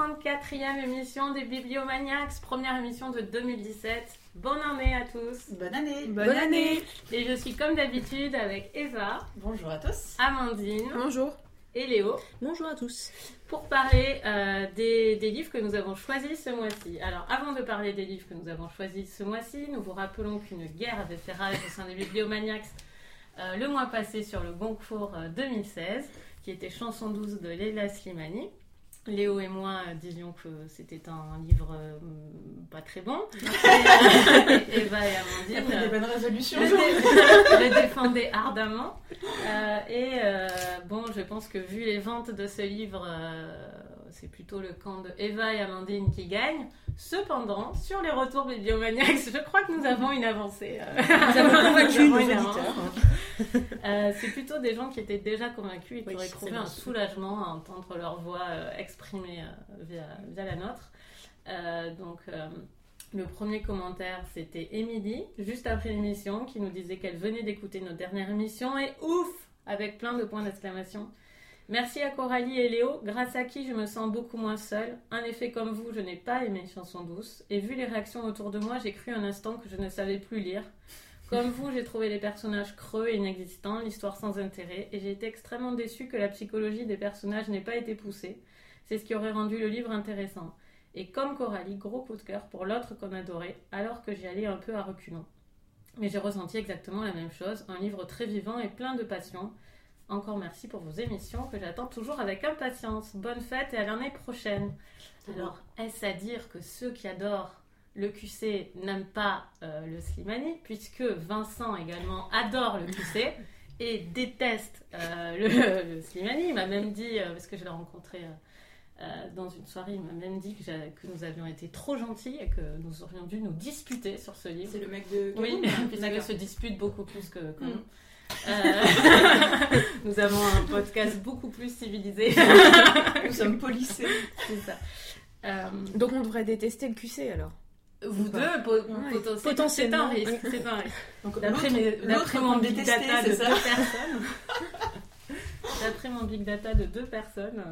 34e émission des Bibliomaniacs, première émission de 2017. Bonne année à tous Bonne année Bonne, année. Et je suis comme d'habitude avec Eva, Bonjour à tous Amandine Bonjour. et Léo Bonjour à tous. pour parler euh, des, des livres que nous avons choisis ce mois-ci. Alors avant de parler des livres que nous avons choisis ce mois-ci, nous vous rappelons qu'une guerre avait fait rage au sein des Bibliomaniacs euh, le mois passé sur le Goncourt euh, 2016, qui était Chanson 12 de Leila Slimani. Léo et moi disions que c'était un livre euh, pas très bon. Et, Eva et Il y a Amandine pris des bonnes résolutions le, dé- le défendait ardemment. Euh, et euh, bon, je pense que vu les ventes de ce livre, c'est plutôt le camp de Eva et Amandine qui gagne. Cependant, sur les retours Bibliomaniacs, je crois que nous avons une avancée. euh, Nous avons convaincu nos auditeurs. euh, c'est plutôt des gens qui étaient déjà convaincus et qui Oui, auraient trouvé un soulagement à entendre leur voix euh, exprimée euh, via, via la nôtre. Donc, le premier commentaire, c'était Émilie, juste après l'émission, qui nous disait qu'elle venait d'écouter notre dernière émission et ouf Avec plein de points d'exclamation. Merci à Coralie et Léo, grâce à qui je me sens beaucoup moins seule? En effet, comme vous, je n'ai pas aimé Chanson douce. Et vu les réactions autour de moi, j'ai cru un instant que je ne savais plus lire. Comme vous, j'ai trouvé les personnages creux et inexistants, l'histoire sans intérêt, et j'ai été extrêmement déçue que la psychologie des personnages n'ait pas été poussée. C'est ce qui aurait rendu le livre intéressant. Et comme Coralie, gros coup de cœur pour l'autre qu'on adorait, alors que j'y allais un peu à reculons. Mais j'ai ressenti exactement la même chose, un livre très vivant et plein de passion. Encore merci pour vos émissions que j'attends toujours avec impatience. Bonne fête et à l'année prochaine. Alors, est-ce à dire que ceux qui adorent le QC n'aiment pas euh, le Slimani, puisque Vincent également adore le QC et déteste euh, le, le Slimani? Il m'a même dit, euh, parce que je l'ai rencontré dans une soirée, il m'a même dit que, nous avions été trop gentils et que nous aurions dû nous disputer sur ce livre. C'est le mec de Oui, puisque D'accord. se dispute beaucoup plus que, que Mm. nous. Euh, nous avons un podcast beaucoup plus civilisé. Nous sommes polissés. C'est ça. Euh, Donc on devrait détester le QC alors. vous deux, po- Ouais. potentiellement, c'est un risque. C'est un risque. Donc D'après mes- mon big data de c'est deux personnes, d'après mon big data de deux personnes,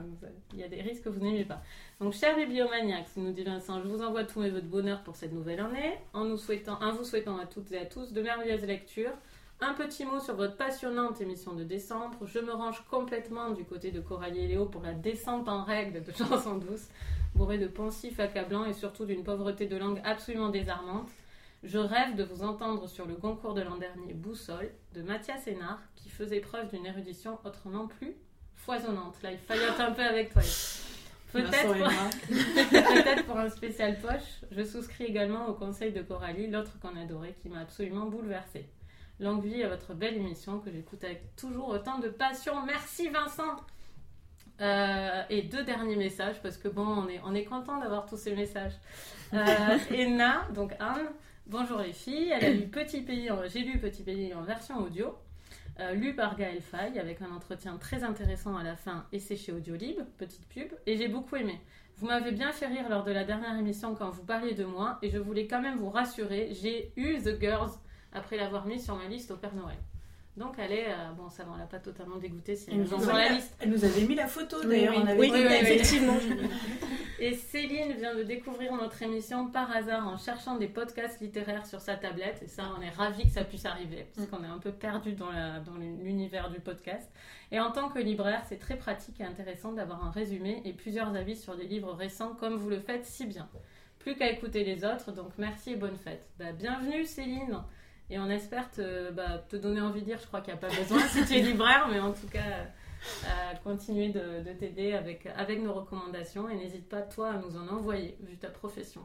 il y a des risques que vous n'aimez pas. Donc, chers bibliomaniacs, nous dit Vincent, je vous envoie tous mes vœux de bonheur pour cette nouvelle année, en, nous souhaitant, en vous souhaitant à toutes et à tous de merveilleuses lectures. Un petit mot sur votre passionnante émission de décembre. Je me range complètement du côté de Coralie et Léo pour la descente en règle de chansons douces, bourrée de pensifs accablants et surtout d'une pauvreté de langue absolument désarmante. Je rêve de vous entendre sur le concours de l'an dernier Boussole de Mathias Hénard, qui faisait preuve d'une érudition autrement plus foisonnante. Là, il faillote un peu avec toi. Peut-être pour, pour un spécial poche, je souscris également au conseil de Coralie, l'autre qu'on adorait, qui m'a absolument bouleversée. Longue vie à votre belle émission que j'écoute avec toujours autant de passion. Merci Vincent Euh, Et deux derniers messages, parce que bon, on est, on est content d'avoir tous ces messages. Euh, Enna, donc Anne, bonjour les filles. Elle a lu Petit Pays, j'ai lu Petit Pays en version audio, euh, lu par Gaël Faye, avec un entretien très intéressant à la fin, et c'est chez Audiolib, petite pub, et j'ai beaucoup aimé. Vous m'avez bien fait rire lors de la dernière émission quand vous parliez de moi, et je voulais quand même vous rassurer, j'ai eu The Girls après l'avoir mis sur ma liste au Père Noël. Donc elle est, euh, bon ça ne l'a pas totalement dégoûtée si Elle nous, sur la liste. elle nous avait mis la photo d'ailleurs. oui. on avait Oui, dit- effectivement. Et Céline vient de découvrir notre émission par hasard en cherchant des podcasts littéraires sur sa tablette. Et ça, on est ravis que ça puisse arriver, parce qu'on est un peu perdu dans la- dans l'univers du podcast. Et en tant que libraire, c'est très pratique et intéressant d'avoir un résumé et plusieurs avis sur des livres récents, comme vous le faites si bien. Plus qu'à écouter les autres, donc merci et bonne fête. Bah, bienvenue Céline Et on espère te, bah, te donner envie de lire, je crois qu'il n'y a pas besoin si tu es libraire, mais en tout cas, euh, continuer de, de t'aider avec, avec nos recommandations et n'hésite pas, toi, à nous en envoyer, vu ta profession.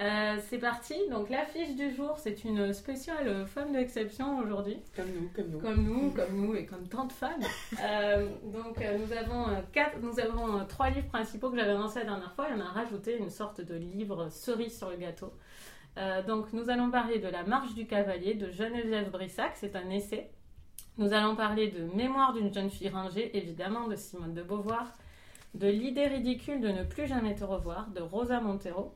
Euh, c'est parti. Donc l'affiche du jour, c'est une spéciale femme d'exception aujourd'hui. Comme nous, comme nous. Comme nous, comme nous et comme tant de femmes. Euh, donc nous avons quatre, nous avons trois livres principaux que j'avais annoncés la dernière fois. Et on a rajouté une sorte de livre cerise sur le gâteau. Euh, donc nous allons parler de La Marche du Cavalier de Geneviève Brissac. C'est un essai. Nous allons parler de Mémoire d'une jeune fille rangée, évidemment, de Simone de Beauvoir. De L'idée ridicule de ne plus jamais te revoir de Rosa Montero.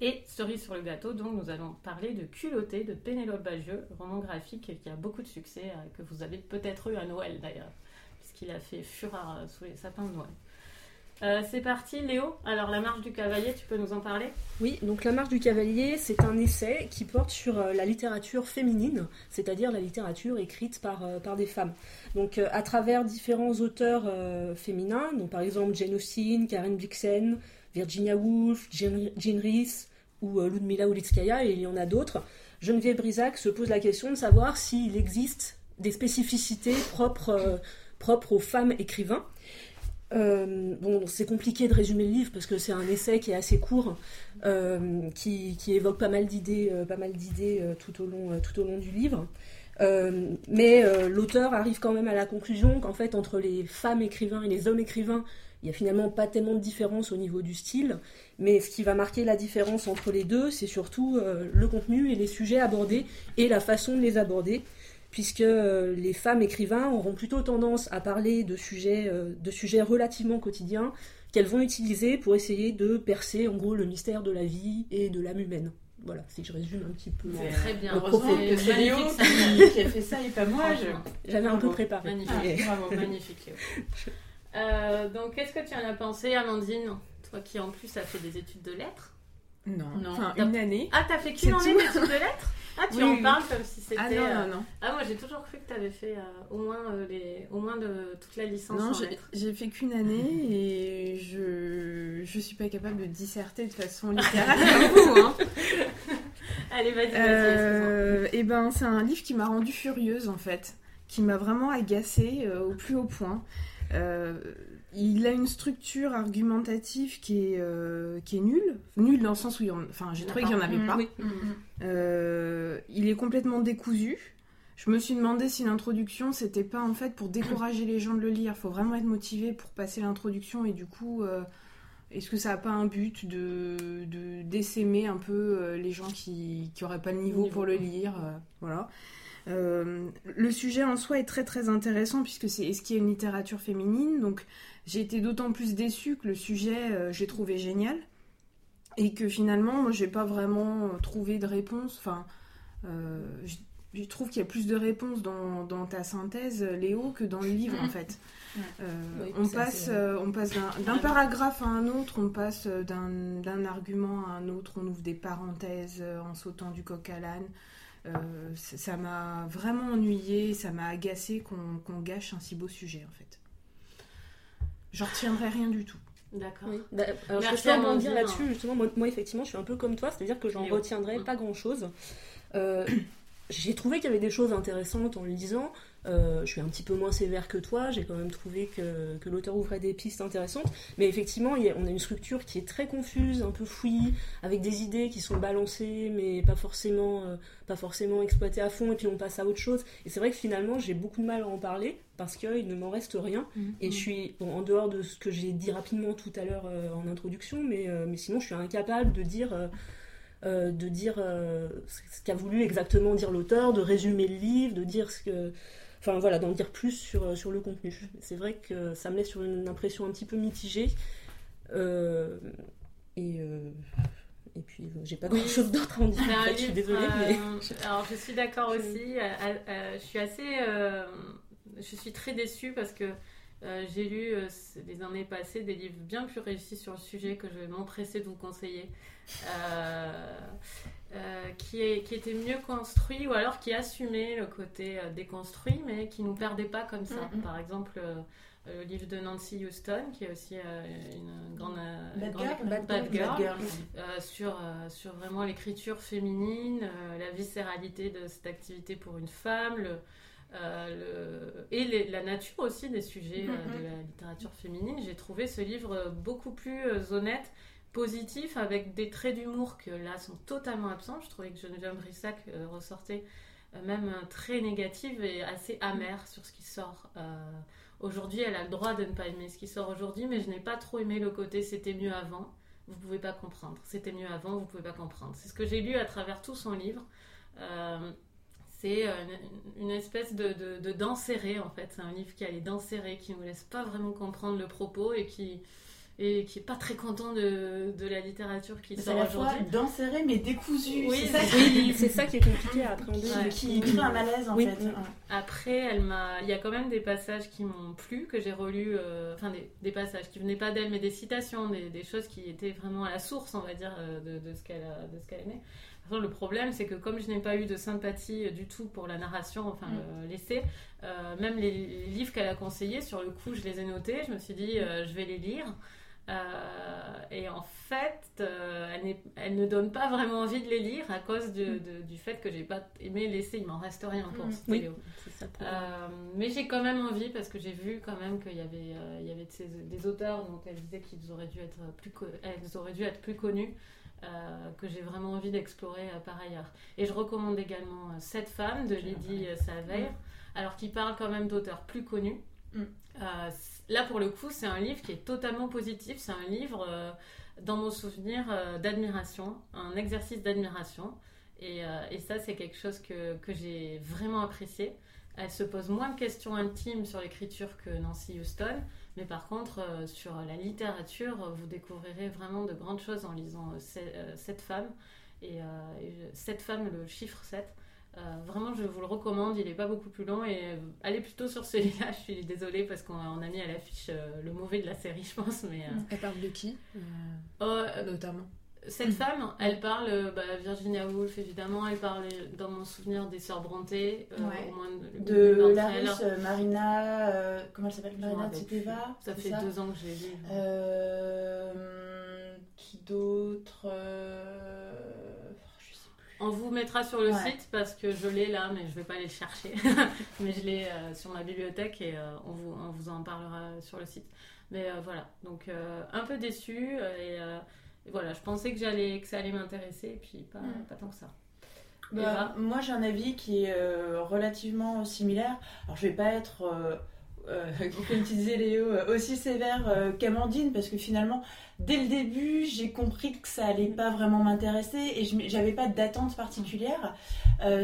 Et cerise sur le gâteau, donc nous allons parler de Culotté de Pénélope Bagieux, roman graphique qui a beaucoup de succès, euh, que vous avez peut-être eu à Noël d'ailleurs, puisqu'il a fait fureur sous les sapins de Noël. Euh, c'est parti, Léo. Alors, La Marche du Cavalier, tu peux nous en parler? Oui, donc La Marche du Cavalier, c'est un essai qui porte sur euh, la littérature féminine, c'est-à-dire la littérature écrite par, euh, par des femmes. Donc à travers différents auteurs féminins, donc par exemple Jane Austen, Karen Blixen, Virginia Woolf, Jean, Rhys ou Ludmila Ulitskaya, et il y en a d'autres, Geneviève Brisac se pose la question de savoir s'il existe des spécificités propres, propres aux femmes écrivains. Euh, bon, c'est compliqué de résumer le livre parce que c'est un essai qui est assez court, euh, qui, évoque pas mal d'idées, euh, tout au long, tout au long du livre. Mais l'auteur arrive quand même à la conclusion qu'en fait entre les femmes écrivains et les hommes écrivains, il y a finalement pas tellement de différence au niveau du style. Mais ce qui va marquer la différence entre les deux, c'est surtout le contenu et les sujets abordés et la façon de les aborder puisque euh, les femmes écrivains auront plutôt tendance à parler de sujets, euh, de sujets relativement quotidiens qu'elles vont utiliser pour essayer de percer en gros le mystère de la vie et de l'âme humaine. Voilà, si je résume un petit peu. C'est euh, Très bien. Heureusement C'est que c'est Léo qui, qui a fait ça et pas moi. Je... J'avais un peu préparé. Magnifique. Et- Bravo, magnifique, Léo. Euh, donc, qu'est-ce que tu en as pensé, Amandine? Toi qui en plus as fait des études de lettres. Non, Non. enfin une année. Ah, t'as fait qu'une année d'études de lettres Ah, tu Oui, en oui. parles comme si c'était. Ah non, euh, non, non. Ah, moi j'ai toujours cru que t'avais fait euh, au, moins, euh, les... au moins de toute la licence Non, j'ai- fait qu'une année et je je suis pas capable de disserter de façon littéraire comme vous. Hein. Allez, vas-y, vas-y. Euh, et ben, c'est un livre qui m'a rendue furieuse en fait, qui m'a vraiment agacée au plus haut point. Euh, il a une structure argumentative qui est, euh, qui est nulle. Nulle dans le sens où il y en... enfin, j'ai trouvé qu'il n'y en avait Mhm. pas. Oui. Mhm. Euh, il est complètement décousu. Je me suis demandé si l'introduction, c'était pas en fait pour décourager les gens de le lire. faut vraiment être motivé pour passer l'introduction et du coup, euh, est-ce que ça n'a pas un but de, de d'essaimer un peu euh, les gens qui n'auraient pas le niveau, Niveau. pour le lire euh, Voilà. Euh, le sujet en soi est très très intéressant puisque c'est est-ce qu'il y a une littérature féminine? Donc j'ai été d'autant plus déçue que le sujet euh, j'ai trouvé génial et que finalement moi j'ai pas vraiment euh, trouvé de réponse. Enfin je, je trouve qu'il y a plus de réponses dans, dans ta synthèse Léo que dans le livre en fait. Ouais. Euh, Oui, on, passe, euh, on d'un, paragraphe à un autre on passe d'un, argument à un autre on ouvre des parenthèses en sautant du coq à l'âne euh, ça m'a vraiment ennuyé, ça m'a agacé qu'on, gâche un si beau sujet en fait. J'en retiendrai rien du tout. D'accord. Oui. Bah, alors, Merci, je peux rebondir Amandine. là-dessus, justement. Moi, moi, effectivement, je suis un peu comme toi, c'est-à-dire que j'en retiendrai pas grand-chose. Euh, j'ai trouvé qu'il y avait des choses intéressantes en le lisant. Euh, je suis un petit peu moins sévère que toi, j'ai quand même trouvé que, que l'auteur ouvrait des pistes intéressantes. Mais effectivement, il y a- on a une structure qui est très confuse, un peu fouillie, avec des idées qui sont balancées, mais pas forcément, euh, pas forcément exploitées à fond, et puis on passe à autre chose. Et c'est vrai que finalement, j'ai beaucoup de mal à en parler, parce qu'il ne m'en reste rien. Et je suis, bon, en dehors de ce que j'ai dit rapidement tout à l'heure euh, en introduction, mais, mais sinon je suis incapable de dire, euh, de dire euh, ce qu'a voulu exactement dire l'auteur, de résumer le livre, de dire ce que. Enfin voilà, d'en dire plus sur, euh, sur le contenu. C'est vrai que ça me laisse sur une impression un petit peu mitigée. Euh, et, euh, et puis j'ai pas grand chose d'autre à en dire. En fait, je suis désolée, mais. Alors, je suis d'accord aussi. euh, je suis assez. je suis très déçue parce que euh, j'ai lu euh, les années passées des livres bien plus réussis sur le sujet que je vais m'empresser de vous conseiller. Euh, euh, qui, est, qui était mieux construit ou alors qui assumait le côté euh, déconstruit mais qui nous perdait pas comme ça. Mhm. Par exemple, euh, le livre de Nancy Houston qui est aussi une grande, Bad grande- Girl, Bad Bad Girl, Girl. sur, sur vraiment l'écriture féminine, la viscéralité de cette activité pour une femme, le, le- et les- la nature aussi des sujets Mhm. de la littérature féminine. J'ai trouvé ce livre beaucoup plus honnête, positif avec des traits d'humour que là sont totalement absents. Je trouvais que Geneviève Brissac ressortait même très négative et assez amère sur ce qui sort. aujourd'hui, elle a le droit de ne pas aimer ce qui sort aujourd'hui, mais je n'ai pas trop aimé le côté c'était mieux avant. Vous pouvez pas comprendre. C'était mieux avant, vous pouvez pas comprendre. C'est ce que j'ai lu à travers tout son livre. C'est euh, une, espèce de, de, dents serrées, en fait. C'est un livre qui a les dents serrées, qui ne nous laisse pas vraiment comprendre le propos et qui et qui est pas très content de, de la littérature qui sort aujourd'hui. C'est dents serrées mais décousues. Oui, c'est ça, qui... ça, qui est compliqué à appréhender. Qui crée un malaise en fait. Après, elle m'a, il y a quand même des passages qui m'ont plu que j'ai relus, euh, enfin des, des, passages qui venaient pas d'elle mais des citations, des, des, choses qui étaient vraiment à la source, on va dire, euh, de, de ce qu'elle de ce qu'elle aimait le problème, c'est que comme je n'ai pas eu de sympathie du tout pour la narration, enfin mm. l'essai, euh, même les, livres qu'elle a conseillés, sur le coup, je les ai notés. Je me suis dit, euh, je vais les lire. Euh, et en fait, elle, elle, ne donne pas vraiment envie de les lire à cause mm. du fait que j'ai pas aimé l'essai. Il m'en reste rien pour mm. oui. mais j'ai quand même envie parce que j'ai vu quand même qu'il y avait, il y avait des auteurs dont elle disait qu'ils auraient dû être plus, elles auraient dû être plus connus. Euh, que j'ai vraiment envie d'explorer euh, par ailleurs. Et je recommande également Cette euh, femme de Lydie Saver, mm. alors qui parle quand même d'auteurs plus connus. Mm. là, pour le coup, c'est un livre qui est totalement positif. C'est un livre, dans mon souvenir, d'admiration, un exercice d'admiration. Et, ça, c'est quelque chose que, j'ai vraiment apprécié. Elle se pose moins de questions intimes sur l'écriture que Nancy Houston, mais par contre, euh, sur la littérature, vous découvrirez vraiment de grandes choses en lisant euh, euh, cette femme. Et, cette femme, le chiffre 7, vraiment, je vous le recommande. Il n'est pas beaucoup plus long. Et allez plutôt sur celui-là. Je suis désolée parce qu'on a mis à l'affiche le mauvais de la série, je pense. Mais, Elle parle de qui oh, Notamment? cette femme, elle parle, euh, bah, Virginia Woolf évidemment, elle parle dans mon souvenir des sœurs Brontë, euh, au moins de, la russe euh, Marina, comment elle s'appelle? Marina Tsipeva. Ça fait deux ans que j'ai lu. qui d'autre on vous mettra sur le site parce que je l'ai là, mais je vais pas aller le chercher. mais je l'ai sur ma bibliothèque et on, vous, on, vous, en parlera sur le site. Mais voilà, donc un peu déçue et voilà, je pensais que, j'allais, que ça allait m'intéresser, et puis pas, mm. pas tant que ça. Bah, moi, j'ai un avis qui est euh, relativement similaire. Alors, je vais pas être, euh, euh, comme tu disais Léo, aussi sévère qu'Amandine, parce que finalement, dès le début, j'ai compris que ça allait pas vraiment m'intéresser et j'avais pas d'attente particulière.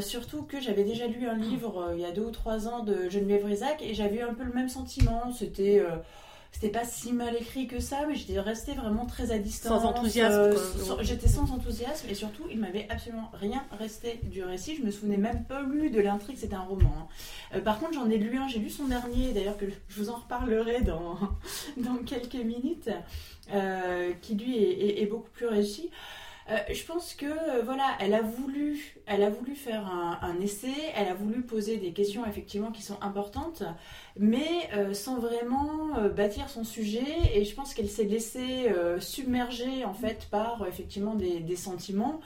surtout que j'avais déjà lu un livre il y a deux ou trois ans de Geneviève Rizac et j'avais un peu le même sentiment. C'était c'était pas si mal écrit que ça, mais j'étais restée vraiment très à distance. Sans enthousiasme. Euh, j'étais sans enthousiasme et surtout, il m'avait absolument rien resté du récit. Je me souvenais même pas lu de l'intrigue, c'était un roman. Hein. Euh, par contre, j'en ai lu un, j'ai lu son dernier, d'ailleurs, que je vous en reparlerai dans, dans quelques minutes, euh, qui lui est, est, beaucoup plus réussi. Je pense que voilà, elle a voulu, elle a voulu faire un, un, essai, elle a voulu poser des questions effectivement qui sont importantes mais euh, sans vraiment euh, bâtir son sujet. Et je pense qu'elle s'est laissée euh, submerger en fait par effectivement des, des sentiments,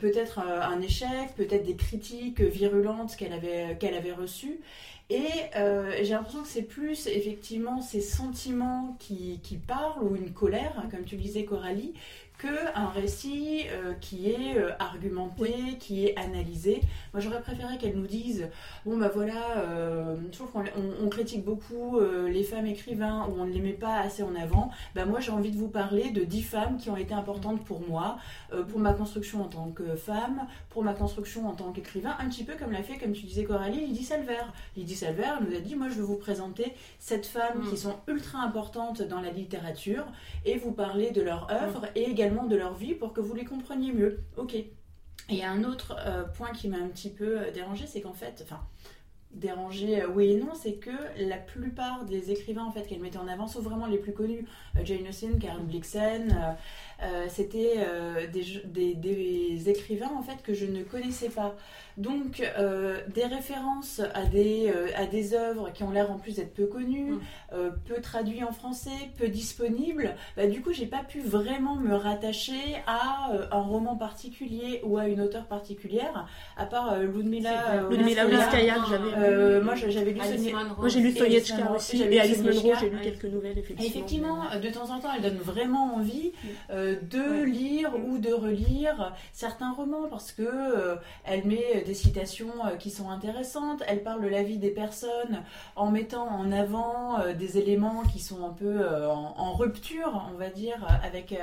peut-être un échec, peut-être des critiques virulentes qu'elle avait, qu'elle avait reçues. Et j'ai l'impression que c'est plus effectivement ces sentiments qui, qui parlent, ou une colère, hein, comme tu disais Coralie, qu'un récit euh, qui est euh, argumenté, qui est analysé. Moi, j'aurais préféré qu'elle nous dise bon, bah voilà, euh, je trouve qu'on on, critique beaucoup les femmes écrivains ou on ne les met pas assez en avant. Bah, moi, j'ai envie de vous parler de dix femmes qui ont été importantes pour moi, pour ma construction en tant que femme, pour ma construction en tant qu'écrivain, un petit peu comme l'a fait, comme tu disais, Coralie, Lydie Salver. Lydie Salver nous a dit moi, je vais vous présenter sept femmes qui mm. sont ultra importantes dans la littérature et vous parler de leur œuvre et également de leur vie pour que vous les compreniez mieux. Ok. Et un autre euh, point qui m'a un petit peu euh, dérangé, c'est qu'en fait, enfin, dérangé euh, oui et non, c'est que la plupart des écrivains en fait qu'elle mettait en avant, sauf vraiment les plus connus, Jane Austen, Karen Blixen, c'était des, des, écrivains en fait que je ne connaissais pas. Donc des références à des, à des œuvres qui ont l'air en plus d'être peu connues, mm. peu traduites en français, peu disponibles, bah, du coup j'ai pas pu vraiment me rattacher à un roman particulier ou à une auteure particulière, à part Ludmila. Ludmila que j'avais. moi j'avais lu Moi j'ai lu Soyechka aussi et Alice Munro, j'ai lu quelques nouvelles effectivement. Effectivement, de temps en temps, elle donne vraiment envie euh, de lire ou de relire certains romans parce que euh, elle met des citations euh, qui sont intéressantes. Elle parle de la vie des personnes en mettant en avant des éléments qui sont un peu en, en, rupture, on va dire, avec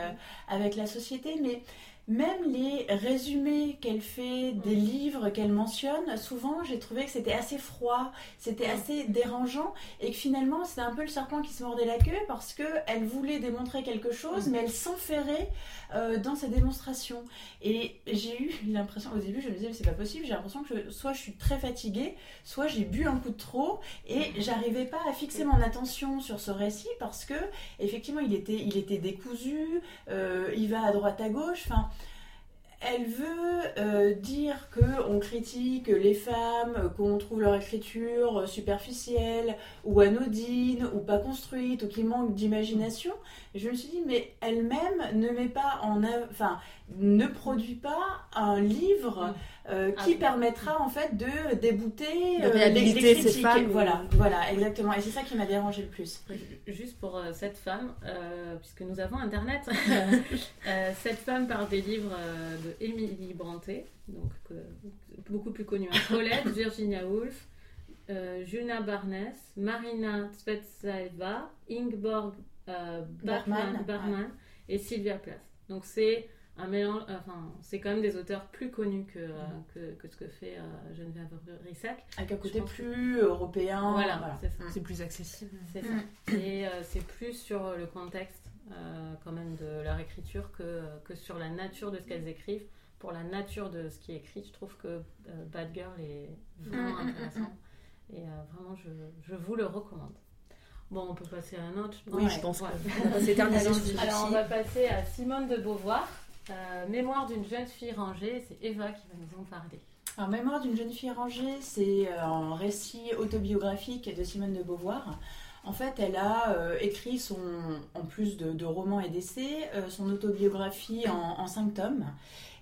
avec la société, mais même les résumés qu'elle fait des livres qu'elle mentionne, souvent j'ai trouvé que c'était assez froid, c'était assez dérangeant et que finalement c'était un peu le serpent qui se mordait la queue parce qu'elle voulait démontrer quelque chose mais elle s'enferrait euh, dans sa démonstration. Et j'ai eu l'impression, au début je me disais c'est pas possible, j'ai l'impression que soit je suis très fatiguée, soit j'ai bu un coup de trop et j'arrivais pas à fixer mon attention sur ce récit parce que effectivement il était, il était décousu, euh, il va à droite à gauche, enfin elle veut euh, dire qu'on critique les femmes, qu'on trouve leur écriture superficielle ou anodine ou pas construite ou qui manque d'imagination. Je me suis dit, mais elle-même ne met pas en, enfin, ne produit pas un livre. Mm. Euh, qui ah permettra en fait de débouter de euh, les, critiques. Femmes, voilà, voilà, exactement. Et c'est ça qui m'a dérangé le plus. Juste pour euh, cette femme, puisque nous avons Internet, cette femme parle des livres de Emily Brontë, donc beaucoup plus connue, hein. Colette, Virginia Woolf, Juna Barnes, Marina Tsvetaeva, Ingeborg Bergman, et Sylvia Plath. Donc c'est un mélange, enfin, c'est quand même des auteurs plus connus que, mm. que, que, ce que fait euh, Geneviève Rissac. Avec un côté plus européen. Voilà, c'est plus accessible. C'est ça. Mm. Et euh, c'est plus sur le contexte euh, quand même de leur écriture que, que sur la nature de ce qu'elles écrivent. Pour la nature de ce qui est écrit, je trouve que Bad Girl est vraiment mm, intéressant. Et vraiment, je, je vous le recommande. Bon, on peut passer à un autre. Oui, je pense. Ouais. Alors, on va passer à Simone de Beauvoir. Euh, mémoire d'une jeune fille rangée, c'est Eva qui va nous en parler. Alors, Mémoire d'une jeune fille rangée, c'est euh, un récit autobiographique de Simone de Beauvoir. En fait, elle a euh, écrit son, en plus de, romans et d'essais, son autobiographie en, en, cinq tomes.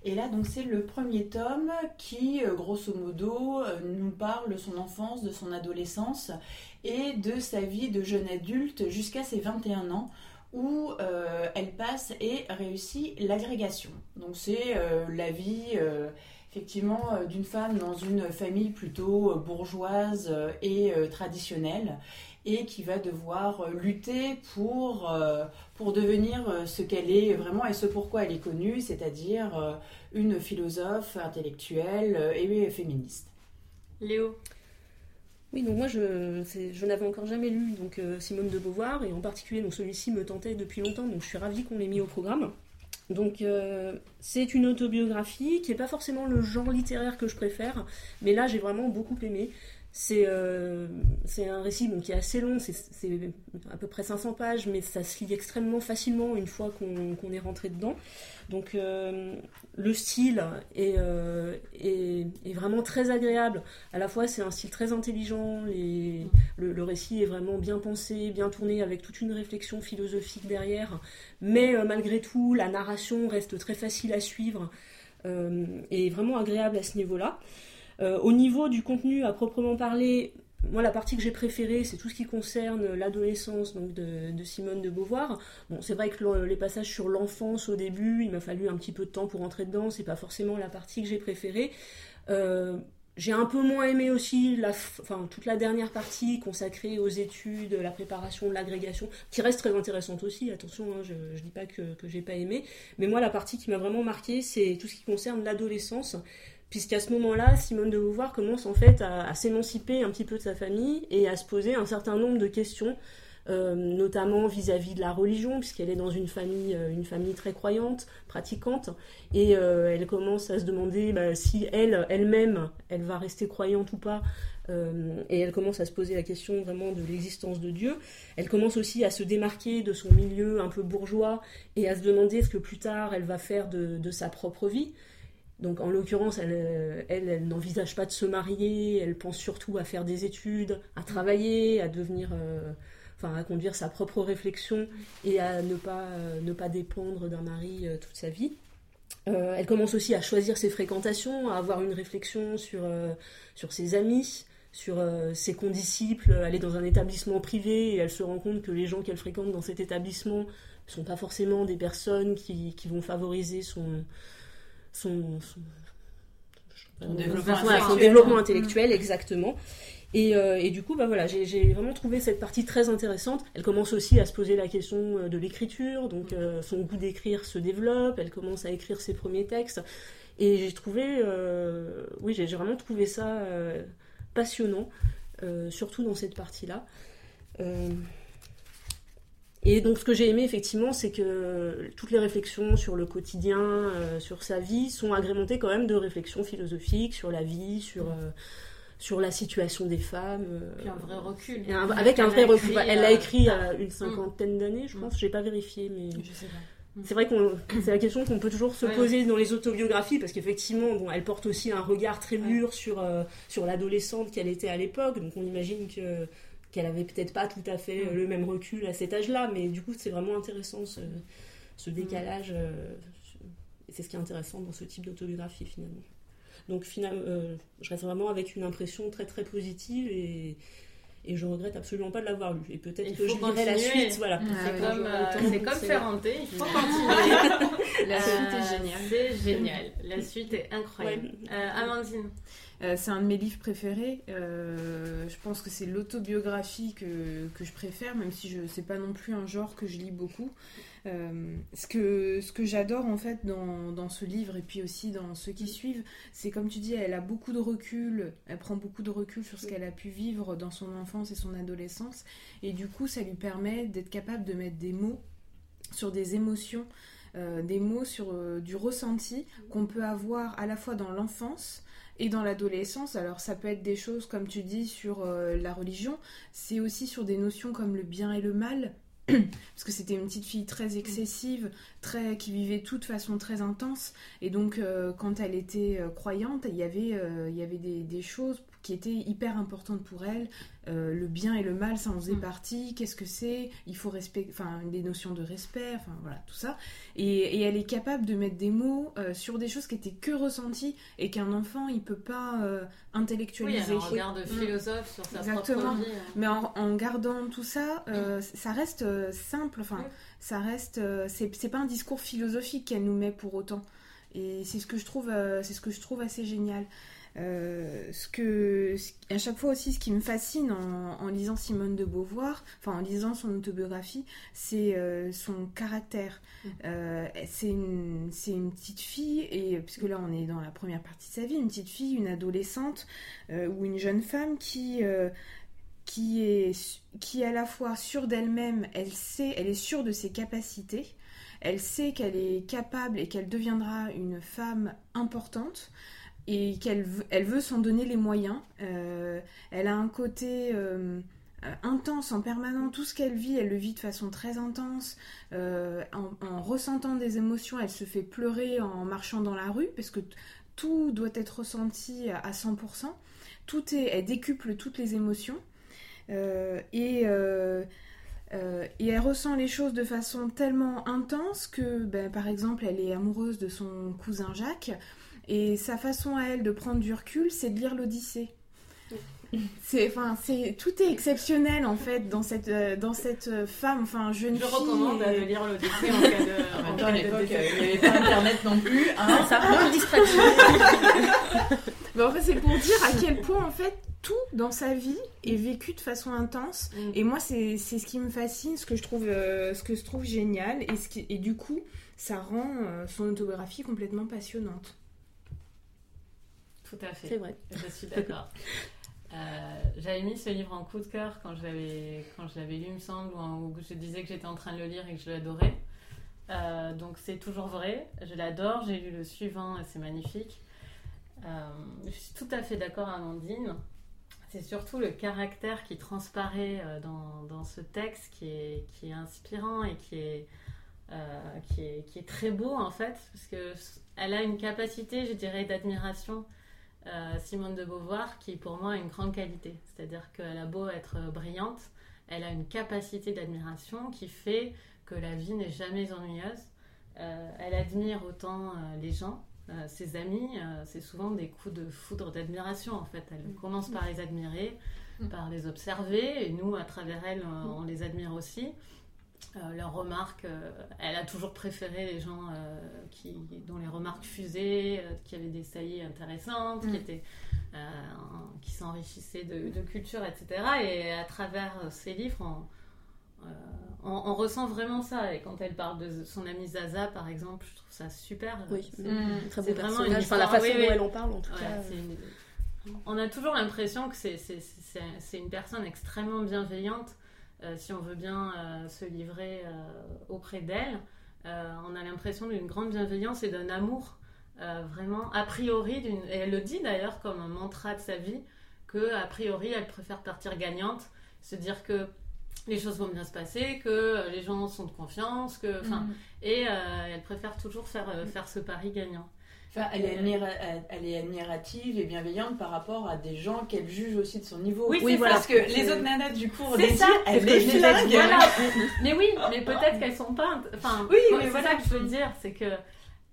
Et là, donc, c'est le premier tome qui, grosso modo, nous parle de son enfance, de son adolescence et de sa vie de jeune adulte jusqu'à ses 21 ans où euh, elle passe et réussit l'agrégation. Donc c'est euh, la vie euh, effectivement d'une femme dans une famille plutôt bourgeoise et traditionnelle et qui va devoir lutter pour, pour devenir ce qu'elle est vraiment et ce pourquoi elle est connue, c'est-à-dire une philosophe intellectuelle et féministe. Léo oui, donc moi je, n'avais encore jamais lu donc euh, Simone de Beauvoir et en particulier celui-ci me tentait depuis longtemps donc je suis ravie qu'on l'ait mis au programme. Donc euh, c'est une autobiographie qui n'est pas forcément le genre littéraire que je préfère, mais là j'ai vraiment beaucoup aimé. C'est euh, un récit qui est assez long, c'est à peu près 500 pages, mais ça se lit extrêmement facilement une fois qu'on est rentré dedans. Donc euh, le style euh, est, vraiment très agréable. À la fois c'est un style très intelligent, le, récit est vraiment bien pensé, bien tourné, avec toute une réflexion philosophique derrière. Mais malgré tout, la narration reste très facile à suivre et vraiment agréable à ce niveau-là. Euh, au niveau du contenu à proprement parler, moi, la partie que j'ai préférée, c'est tout ce qui concerne l'adolescence donc de, Simone de Beauvoir. Bon, c'est vrai que les passages sur l'enfance au début, il m'a fallu un petit peu de temps pour entrer dedans. C'est pas forcément la partie que j'ai préférée. Euh, j'ai un peu moins aimé aussi la, toute la dernière partie consacrée aux études, la préparation, l'agrégation, qui reste très intéressante aussi. Attention, hein, je ne dis pas que, que j'ai pas aimé. Mais moi, la partie qui m'a vraiment marqué, c'est tout ce qui concerne l'adolescence puisqu'à ce moment-là, Simone de Beauvoir commence en fait à, s'émanciper un petit peu de sa famille et à se poser un certain nombre de questions euh, notamment vis-à-vis de la religion, puisqu'elle est dans une famille, euh, une famille très croyante, pratiquante, et euh, elle commence à se demander bah, si elle, elle-même, elle va rester croyante ou pas, et elle commence à se poser la question vraiment de l'existence de Dieu. Elle commence aussi à se démarquer de son milieu un peu bourgeois et à se demander ce que plus tard elle va faire de, sa propre vie. Donc en l'occurrence, elle, elle, elle n'envisage pas de se marier, elle pense surtout à faire des études, à travailler, à devenir à conduire sa propre réflexion et à ne pas, euh, ne pas dépendre d'un mari euh, toute sa vie. Euh, elle commence aussi à choisir ses fréquentations, à avoir une réflexion sur, sur ses amis, sur ses condisciples. Est dans un établissement privé et elle se rend compte que les gens qu'elle fréquente dans cet établissement ne sont pas forcément des personnes qui, qui vont favoriser son, son, son, développement, son développement intellectuel, exactement. Euh, et, du coup, bah voilà, j'ai vraiment trouvé cette partie très intéressante. Elle commence aussi à se poser la question euh, de l'écriture, donc euh, son goût d'écrire se développe, elle commence à écrire ses premiers textes. Et j'ai trouvé, oui, j'ai vraiment trouvé ça passionnant, surtout dans cette partie-là. Et donc ce que j'ai aimé effectivement, c'est que toutes les réflexions sur le quotidien, sur sa vie, sont agrémentées quand même de réflexions philosophiques sur la vie, sur sur la situation des femmes. Puis un vrai recul. avec un vrai recul. Elle l'a écrit il y a une cinquantaine d'années, je pense. Je n'ai pas vérifié, mais. C'est vrai que c'est la question qu'on peut toujours se poser dans les autobiographies parce qu'effectivement, bon, elle porte aussi un regard très mûr sur, euh, sur l'adolescente qu'elle était à l'époque. Donc on imagine que qu'elle avait peut-être pas tout à fait le même recul à cet âge-là, mais du coup c'est vraiment intéressant ce, ce décalage. Euh, c'est ce qui est intéressant dans ce type d'autobiographie finalement. Donc finalement, euh, je reste vraiment avec une impression très très positive et, et je regrette absolument pas de l'avoir lu. Et peut-être que je lirai la suite. Voilà. c'est comme, euh, comme Ferrante, il faut continuer. la suite est géniale. C'est génial. La suite est incroyable. Euh, Amandine c'est un de mes livres préférés. je pense que c'est l'autobiographie que, que, je préfère, même si je sais pas non plus un genre que je lis beaucoup. Euh, ce que, ce que j'adore en fait dans, dans, ce livre et puis aussi dans ceux qui suivent, c'est comme tu dis, elle a beaucoup de recul, elle prend beaucoup de recul sur ce qu'elle a pu vivre dans son enfance et son adolescence, et du coup ça lui permet d'être capable de mettre des mots sur des émotions, euh, des mots sur euh, du ressenti qu'on peut avoir à la fois dans l'enfance, et dans l'adolescence, alors ça peut être des choses comme tu dis sur la religion, c'est aussi sur des notions comme le bien et le mal, parce que c'était une petite fille très excessive, très qui vivait tout de façon très intense, et donc euh, quand elle était euh, croyante, il y avait, euh, il y avait des, des, choses qui étaient hyper importantes pour elle. Le bien et le mal, ça en faisait mm. partie. Qu'est-ce que c'est Il faut respecter, enfin des notions de respect, enfin voilà tout ça. Et, et, elle est capable de mettre des mots sur des choses qui étaient que ressenties et qu'un enfant il peut pas intellectualiser. Oui, un regard de mm. philosophe sur sa Exactement. propre vie. Hein. Mais en, gardant tout ça, ça reste simple. Enfin ça reste euh, c'est pas un discours philosophique qu'elle nous met pour autant et c'est ce que je trouve euh, c'est ce que je trouve assez génial euh, ce que à chaque fois aussi ce qui me fascine en, lisant Simone de Beauvoir enfin en lisant son autobiographie c'est son caractère mm. c'est une c'est une petite fille et puisque là on est dans la première partie de sa vie une petite fille une adolescente ou une jeune femme qui qui est, qui est à la fois sûre d'elle-même, elle sait, elle est sûre de ses capacités, elle sait qu'elle est capable et qu'elle deviendra une femme importante et qu'elle elle veut s'en donner les moyens. Euh, elle a un côté euh, intense en permanent, tout ce qu'elle vit, elle le vit de façon très intense. Euh, en, ressentant des émotions, elle se fait pleurer en marchant dans la rue parce que tout doit être ressenti à, à 100%. Tout est, elle décuple toutes les émotions. Euh, et, euh, et elle ressent les choses de façon tellement intense que, ben, par exemple, elle est amoureuse de son cousin Jacques. Et sa façon à elle de prendre du recul, c'est de lire l'Odyssée. C'est, enfin, c'est tout est exceptionnel en fait dans cette dans cette femme, enfin jeune Je fille. Je recommande de lire l'Odyssée en cas de. En, temps, à l'époque, il n'y avait pas Internet non plus. Hein. ça prend une distraction. Mais en fait, c'est pour dire à quel point en fait tout dans sa vie est vécu de façon intense. Mm. Et moi, c'est ce qui me fascine, ce que je trouve, euh, ce que je trouve génial. Et, ce qui, et du coup, ça rend euh, son autobiographie complètement passionnante. Tout à fait. C'est vrai. Je suis d'accord. j'avais mis ce livre en coup de cœur quand je l'avais quand je l'avais lu, me semble, où, je disais que j'étais en train de le lire et que je l'adorais. donc c'est toujours vrai, je l'adore. J'ai lu le suivant et c'est magnifique. je suis tout à fait d'accord, Amandine. C'est surtout le caractère qui transparaît dans, dans, ce texte qui est, qui est inspirant et qui est, qui est, qui est très beau en fait, parce que elle a une capacité, je dirais, d'admiration, euh, Simone de Beauvoir, qui pour moi a une grande qualité. C'est-à-dire qu'elle a beau être brillante, elle a une capacité d'admiration qui fait que la vie n'est jamais ennuyeuse. Euh, elle admire autant euh, les gens, ses amis, c'est souvent des coups de foudre d'admiration en fait. Elle commence par les admirer, mm. par les observer, et nous, à travers elle, on les admire aussi. Euh, leurs remarques, euh, elle a toujours préféré les gens euh, qui, dont les remarques fusaient, qui avaient des saillies intéressantes, qui, mm. étaient, qui s'enrichissaient de, culture, etc. Et à travers ces livres, on, ressent vraiment ça. Et quand elle parle de son amie Zaza, par exemple, je trouve ça super. Oui, c'est mm. très beau vraiment Une enfin, la façon dont elle en parle, en tout cas. On a toujours l'impression que c'est une personne extrêmement bienveillante euh, si on veut bien euh, se livrer euh, auprès d'elle, on a l'impression d'une grande bienveillance et d'un amour vraiment a priori, et elle le dit d'ailleurs comme un mantra de sa vie, que a priori elle préfère partir gagnante, se dire que les choses vont bien se passer, que les gens sont de confiance, que, mm. et elle préfère toujours faire, faire ce pari gagnant elle, est admirative et bienveillante par rapport à des gens qu'elle juge aussi de son niveau. Oui, parce que les autres nanas du cours c'est ça, elle les mais oui, mais peut-être qu'elles sont pas. Enfin, oui, mais voilà que je veux dire, c'est que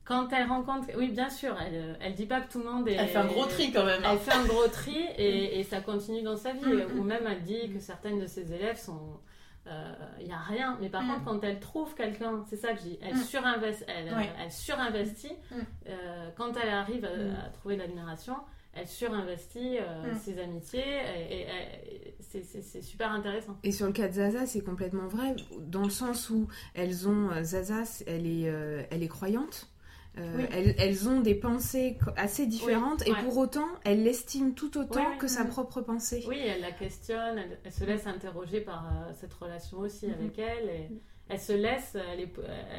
quand elle rencontre, oui, bien sûr, elle, elle dit pas que tout le monde est. Elle fait un gros tri quand même. Hein. Elle fait un gros tri et, et ça continue dans sa vie. Mm, mm. Ou même elle dit que certaines de ses élèves sont il euh, n'y a rien. Mais par mm. contre, quand elle trouve quelqu'un, c'est ça que je dis, elle, mm. surinvestit, elle, elle surinvestit. Mm. Euh, quand elle arrive à, trouver l'admiration, elle surinvestit euh, ses amitiés et, c'est super intéressant. Et sur le cas de Zaza, c'est complètement vrai, dans le sens où elles ont, Zaza, elle est, elle est croyante. Euh, elles, ont des pensées assez différentes et pour autant, elle l'estime tout autant que sa propre pensée. Oui, elle la questionne, elle, se laisse interroger par euh, cette relation aussi mm-hmm. avec elle. Et elle se laisse, elle,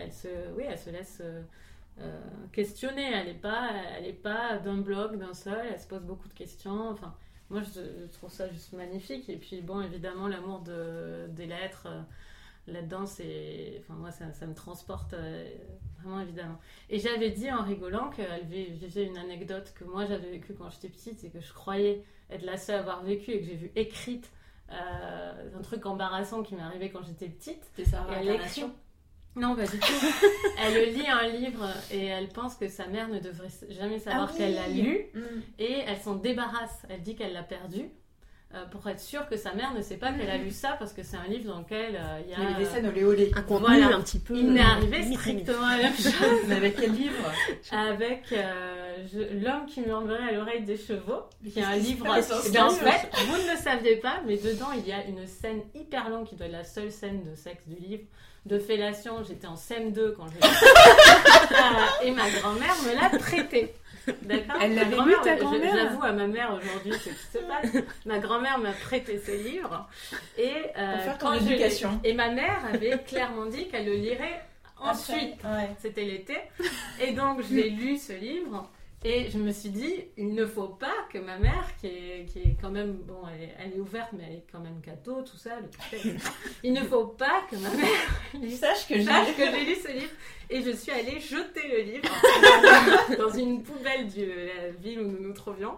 elle se, oui, elle se laisse euh, questionner. Elle n'est pas, elle est pas d'un bloc, d'un seul. Elle se pose beaucoup de questions. Enfin, moi, je, trouve ça juste magnifique. Et puis, bon, évidemment, l'amour de, des lettres là-dedans, c'est, enfin moi, ça, ça me transporte euh, vraiment évidemment. Et j'avais dit en rigolant qu'elle vivait une anecdote que moi j'avais vécue quand j'étais petite et que je croyais être la seule à avoir vécu et que j'ai vu écrite. Euh, un truc embarrassant qui m'est arrivé quand j'étais petite. C'était ça, elle Non, pas du tout. elle lit un livre et elle pense que sa mère ne devrait jamais savoir ah qu'elle l'a lu. Mm. Et elle s'en débarrasse. Elle dit qu'elle l'a perdu. Euh, pour être sûre que sa mère ne sait pas qu'elle a lu ça parce que c'est un livre dans lequel euh, il y a. Il y avait des scènes olé olé. Un contenu un petit peu. Il m'est arrivé strictement la même chose. Mais avec quel livre Avec euh, L'homme qui murmurait à l'oreille des chevaux, qui est un livre. Bien, en fait, vous ne le saviez pas, mais dedans il y a une scène hyper longue qui doit être la seule scène de sexe du livre de fellation. J'étais en CM2 quand je l'ai Et ma grand-mère me l'a prêté. D'accord Elle l'avait lu ta grand-mère J'avoue à ma mère aujourd'hui ce qui se passe. ma grand-mère m'a prêté ce livre. Et, euh, Pour faire ton éducation. Et ma mère avait clairement dit qu'elle le lirait ensuite. C'était l'été. Et donc je l'ai lu ce livre. Et je me suis dit, il ne faut pas que ma mère, qui est, qui est quand même, bon, elle est, ouverte, mais elle est quand même cadeau, tout ça, le il ne faut pas que ma mère sache que j'ai lu ce livre. Et je suis allée jeter le livre dans une poubelle de la ville où nous nous trouvions.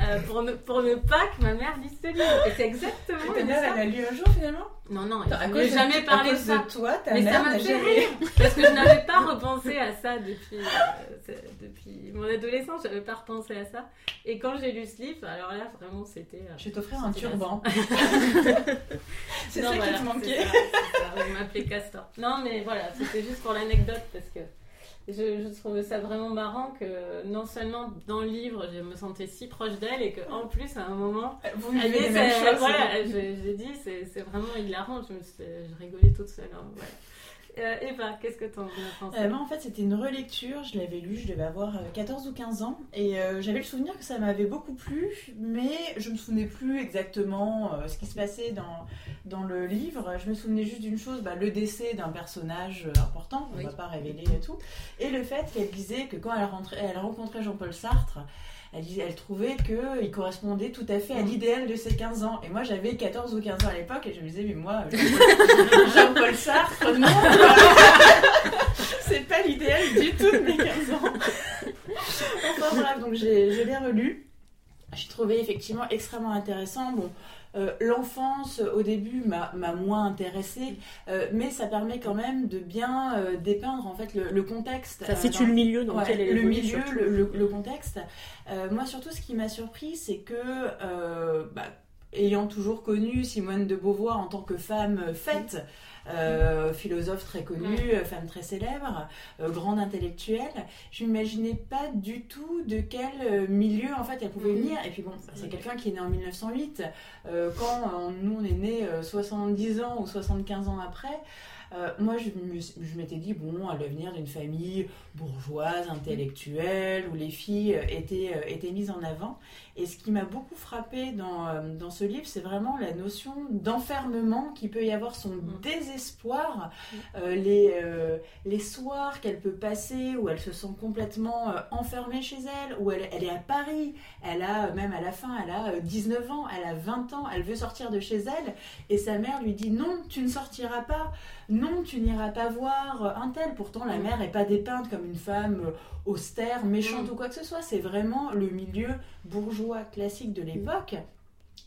Euh, pour, ne, pour ne pas que ma mère lise ce livre. Et c'est exactement ta mère, elle a lu un jour finalement Non, non, elle ne jamais parlé de ça. De toi, ta Mais ça m'a fait rire. Parce que je n'avais pas repensé à ça depuis, euh, depuis mon adolescence, je n'avais pas repensé à ça. Et quand j'ai lu ce livre, alors là, vraiment, c'était. Euh, je vais t'offrir un turban. c'est ça qui te manquait. On m'appelait Castor. Non, mais voilà, c'était juste pour l'anecdote parce que je, je, trouvais ça vraiment marrant que non seulement dans le livre je me sentais si proche d'elle et qu'en plus à un moment vous elle les mêmes choses voilà j'ai dit c'est vraiment hilarant je, me je rigolais toute seule hein, voilà. Euh, Eva, qu'est-ce que tu en pensé euh, Moi, en fait, c'était une relecture. Je l'avais lu, je devais avoir 14 ou 15 ans. Et j'avais le souvenir que ça m'avait beaucoup plu, mais je me souvenais plus exactement ce qui se passait dans, dans le livre. Je me souvenais juste d'une chose, bah, le décès d'un personnage important, on ne va pas révéler et tout. Et le fait qu'elle disait que quand elle, rentrait, elle rencontrait Jean-Paul Sartre, elle, elle trouvait qu'il correspondait tout à fait à l'idéal de ses 15 ans. Et moi, j'avais 14 ou 15 ans à l'époque, et je me disais, mais moi, Jean-Paul Sartre, non C'est pas l'idéal du tout de mes 15 ans. enfin bref, donc je l'ai relu. J'ai trouvé effectivement extrêmement intéressant. Bon, euh, l'enfance, au début, m'a moins intéressée, euh, mais ça permet quand même de bien euh, dépeindre en fait le, contexte. Ça situe le milieu dans lequel elle Le milieu, le, contexte. moi, surtout, ce qui m'a surpris, c'est que, bah, ayant toujours connu Simone de Beauvoir en tant que femme faite, euh, philosophe très connu, euh, femme très célèbre, euh, grande intellectuelle. Je m'imaginais pas du tout de quel milieu en fait elle pouvait mhm. venir. Et puis bon, c'est quelqu'un qui est né en 1908. quand nous on est né 70 ans ou 75 ans après. Euh, moi, je, m'étais dit, bon, elle doit venir d'une famille bourgeoise, intellectuelle, où les filles euh, étaient, euh, étaient mises en avant. Et ce qui m'a beaucoup frappé dans, dans ce livre, c'est vraiment la notion d'enfermement qui peut y avoir son mm. désespoir, mm. les, les soirs qu'elle peut passer où elle se sent complètement enfermée chez elle, où elle, elle, est à Paris, elle a, même à la fin, elle a 19 ans, elle a 20 ans, elle veut sortir de chez elle, et sa mère lui dit, non, tu ne sortiras pas non, tu n'iras pas voir un tel. Pourtant, la mm. mère n'est pas dépeinte comme une femme euh, austère, méchante mm. ou quoi que ce soit. C'est vraiment le milieu bourgeois classique de l'époque.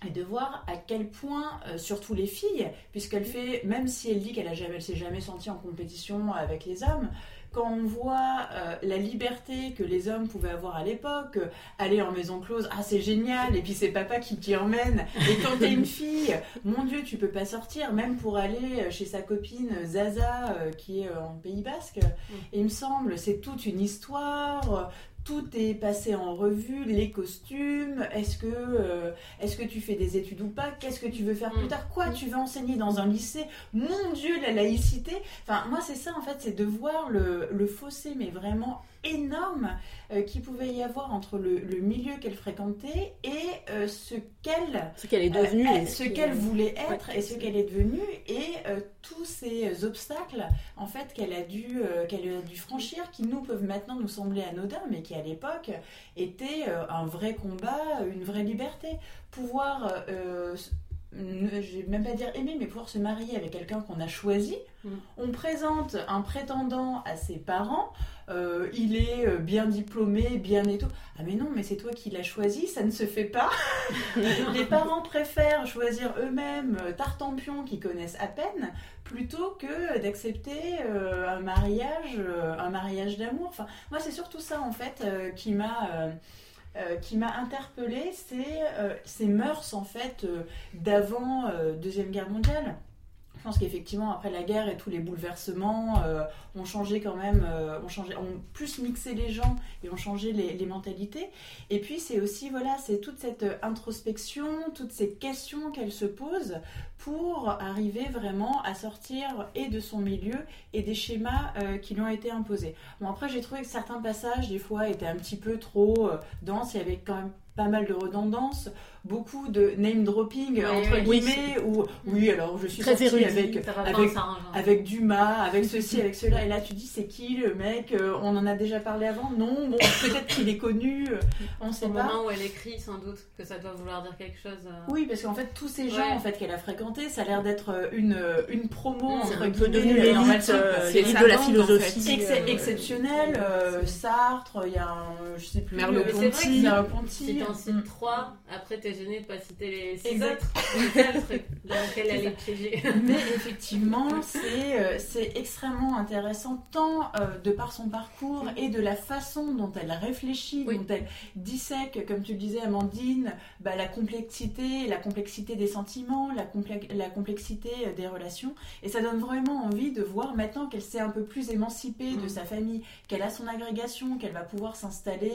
Et de voir à quel point, euh, surtout les filles, puisqu'elle fait, même si elle dit qu'elle ne s'est jamais sentie en compétition avec les hommes, quand on voit euh, la liberté que les hommes pouvaient avoir à l'époque, euh, aller en maison close, ah c'est génial, et puis c'est papa qui t'y emmène. Et quand t'es une fille, mon Dieu, tu peux pas sortir, même pour aller euh, chez sa copine Zaza, qui est en Pays Basque. Mm. Et il me semble, c'est toute une histoire tout est passé en revue, les costumes, est-ce que, euh, est-ce que tu fais des études ou pas, qu'est-ce que tu veux faire plus mm. tard, quoi tu veux enseigner dans un lycée, mon Dieu, la laïcité. Enfin, moi, c'est ça en fait, c'est de voir le, le fossé, mais vraiment énorme euh, qu'il pouvait y avoir entre le, milieu qu'elle fréquentait et euh, ce qu'elle ce qu'elle est devenue euh, ce qu'elle voulait être et ce qu'elle est devenue et tous ces obstacles en fait qu'elle a dû qu'elle a dû franchir qui nous peuvent maintenant nous sembler anodins mais qui à l'époque étaient un vrai combat une vraie liberté pouvoir je vais même pas dire aimer, mais pouvoir se marier avec quelqu'un qu'on a choisi. Mm. On présente un prétendant à ses parents, euh, il est euh, bien diplômé, bien et tout. Ah mais non, mais c'est toi qui l'as choisi, ça ne se fait pas. Les parents préfèrent choisir eux-mêmes euh, Tartampion qui connaissent à peine plutôt que d'accepter un mariage, un mariage d'amour. Enfin, moi c'est surtout ça en fait qui m'a qui m'a interpellée, c'est ces mœurs en fait d'avant Deuxième Guerre mondiale. Je pense qu'effectivement, après la guerre et tous les bouleversements, euh, ont changé quand même, euh, ont, changé, ont plus mixé les gens et ont changé les, mentalités. Et puis, c'est aussi, voilà, c'est toute cette introspection, toutes ces questions qu'elle se pose pour arriver vraiment à sortir et de son milieu et des schémas euh, qui lui ont été imposés. Bon, après, j'ai trouvé que certains passages, des fois, étaient un petit peu trop denses. Il y avait quand même pas mal de redondance, beaucoup de name dropping entre guillemets ou oui alors je suis très sortie avec avec, avec Dumas, avec ceci, avec cela et là tu dis c'est qui le mec euh, On en a déjà parlé avant? Non, bon peut-être qu'il est connu, euh, on sait Au pas. moment où elle écrit sans doute que ça doit vouloir dire quelque chose. Euh. Oui parce qu'en fait tous ces gens en fait qu'elle a fréquentés, ça a l'air d'être une une promo mmh, entre guillemets devenu l'élite de la philosophie exceptionnelle. Sartre, il y a un je sais plus Merleau-Ponty, il y a un Ponty. En cites 3, après t'es gêné de pas citer les 6 autres. C'est le truc dans lequel elle est piégée. Mais effectivement, euh, c'est extrêmement intéressant, tant euh, de par son parcours et de la façon dont elle réfléchit, dont elle dissèque, comme tu le disais, Amandine, bah, la complexité, la complexité des sentiments, la, la complexité euh, des relations. Et ça donne vraiment envie de voir maintenant qu'elle s'est un peu plus émancipée de mm. sa famille, qu'elle a son agrégation, qu'elle va pouvoir s'installer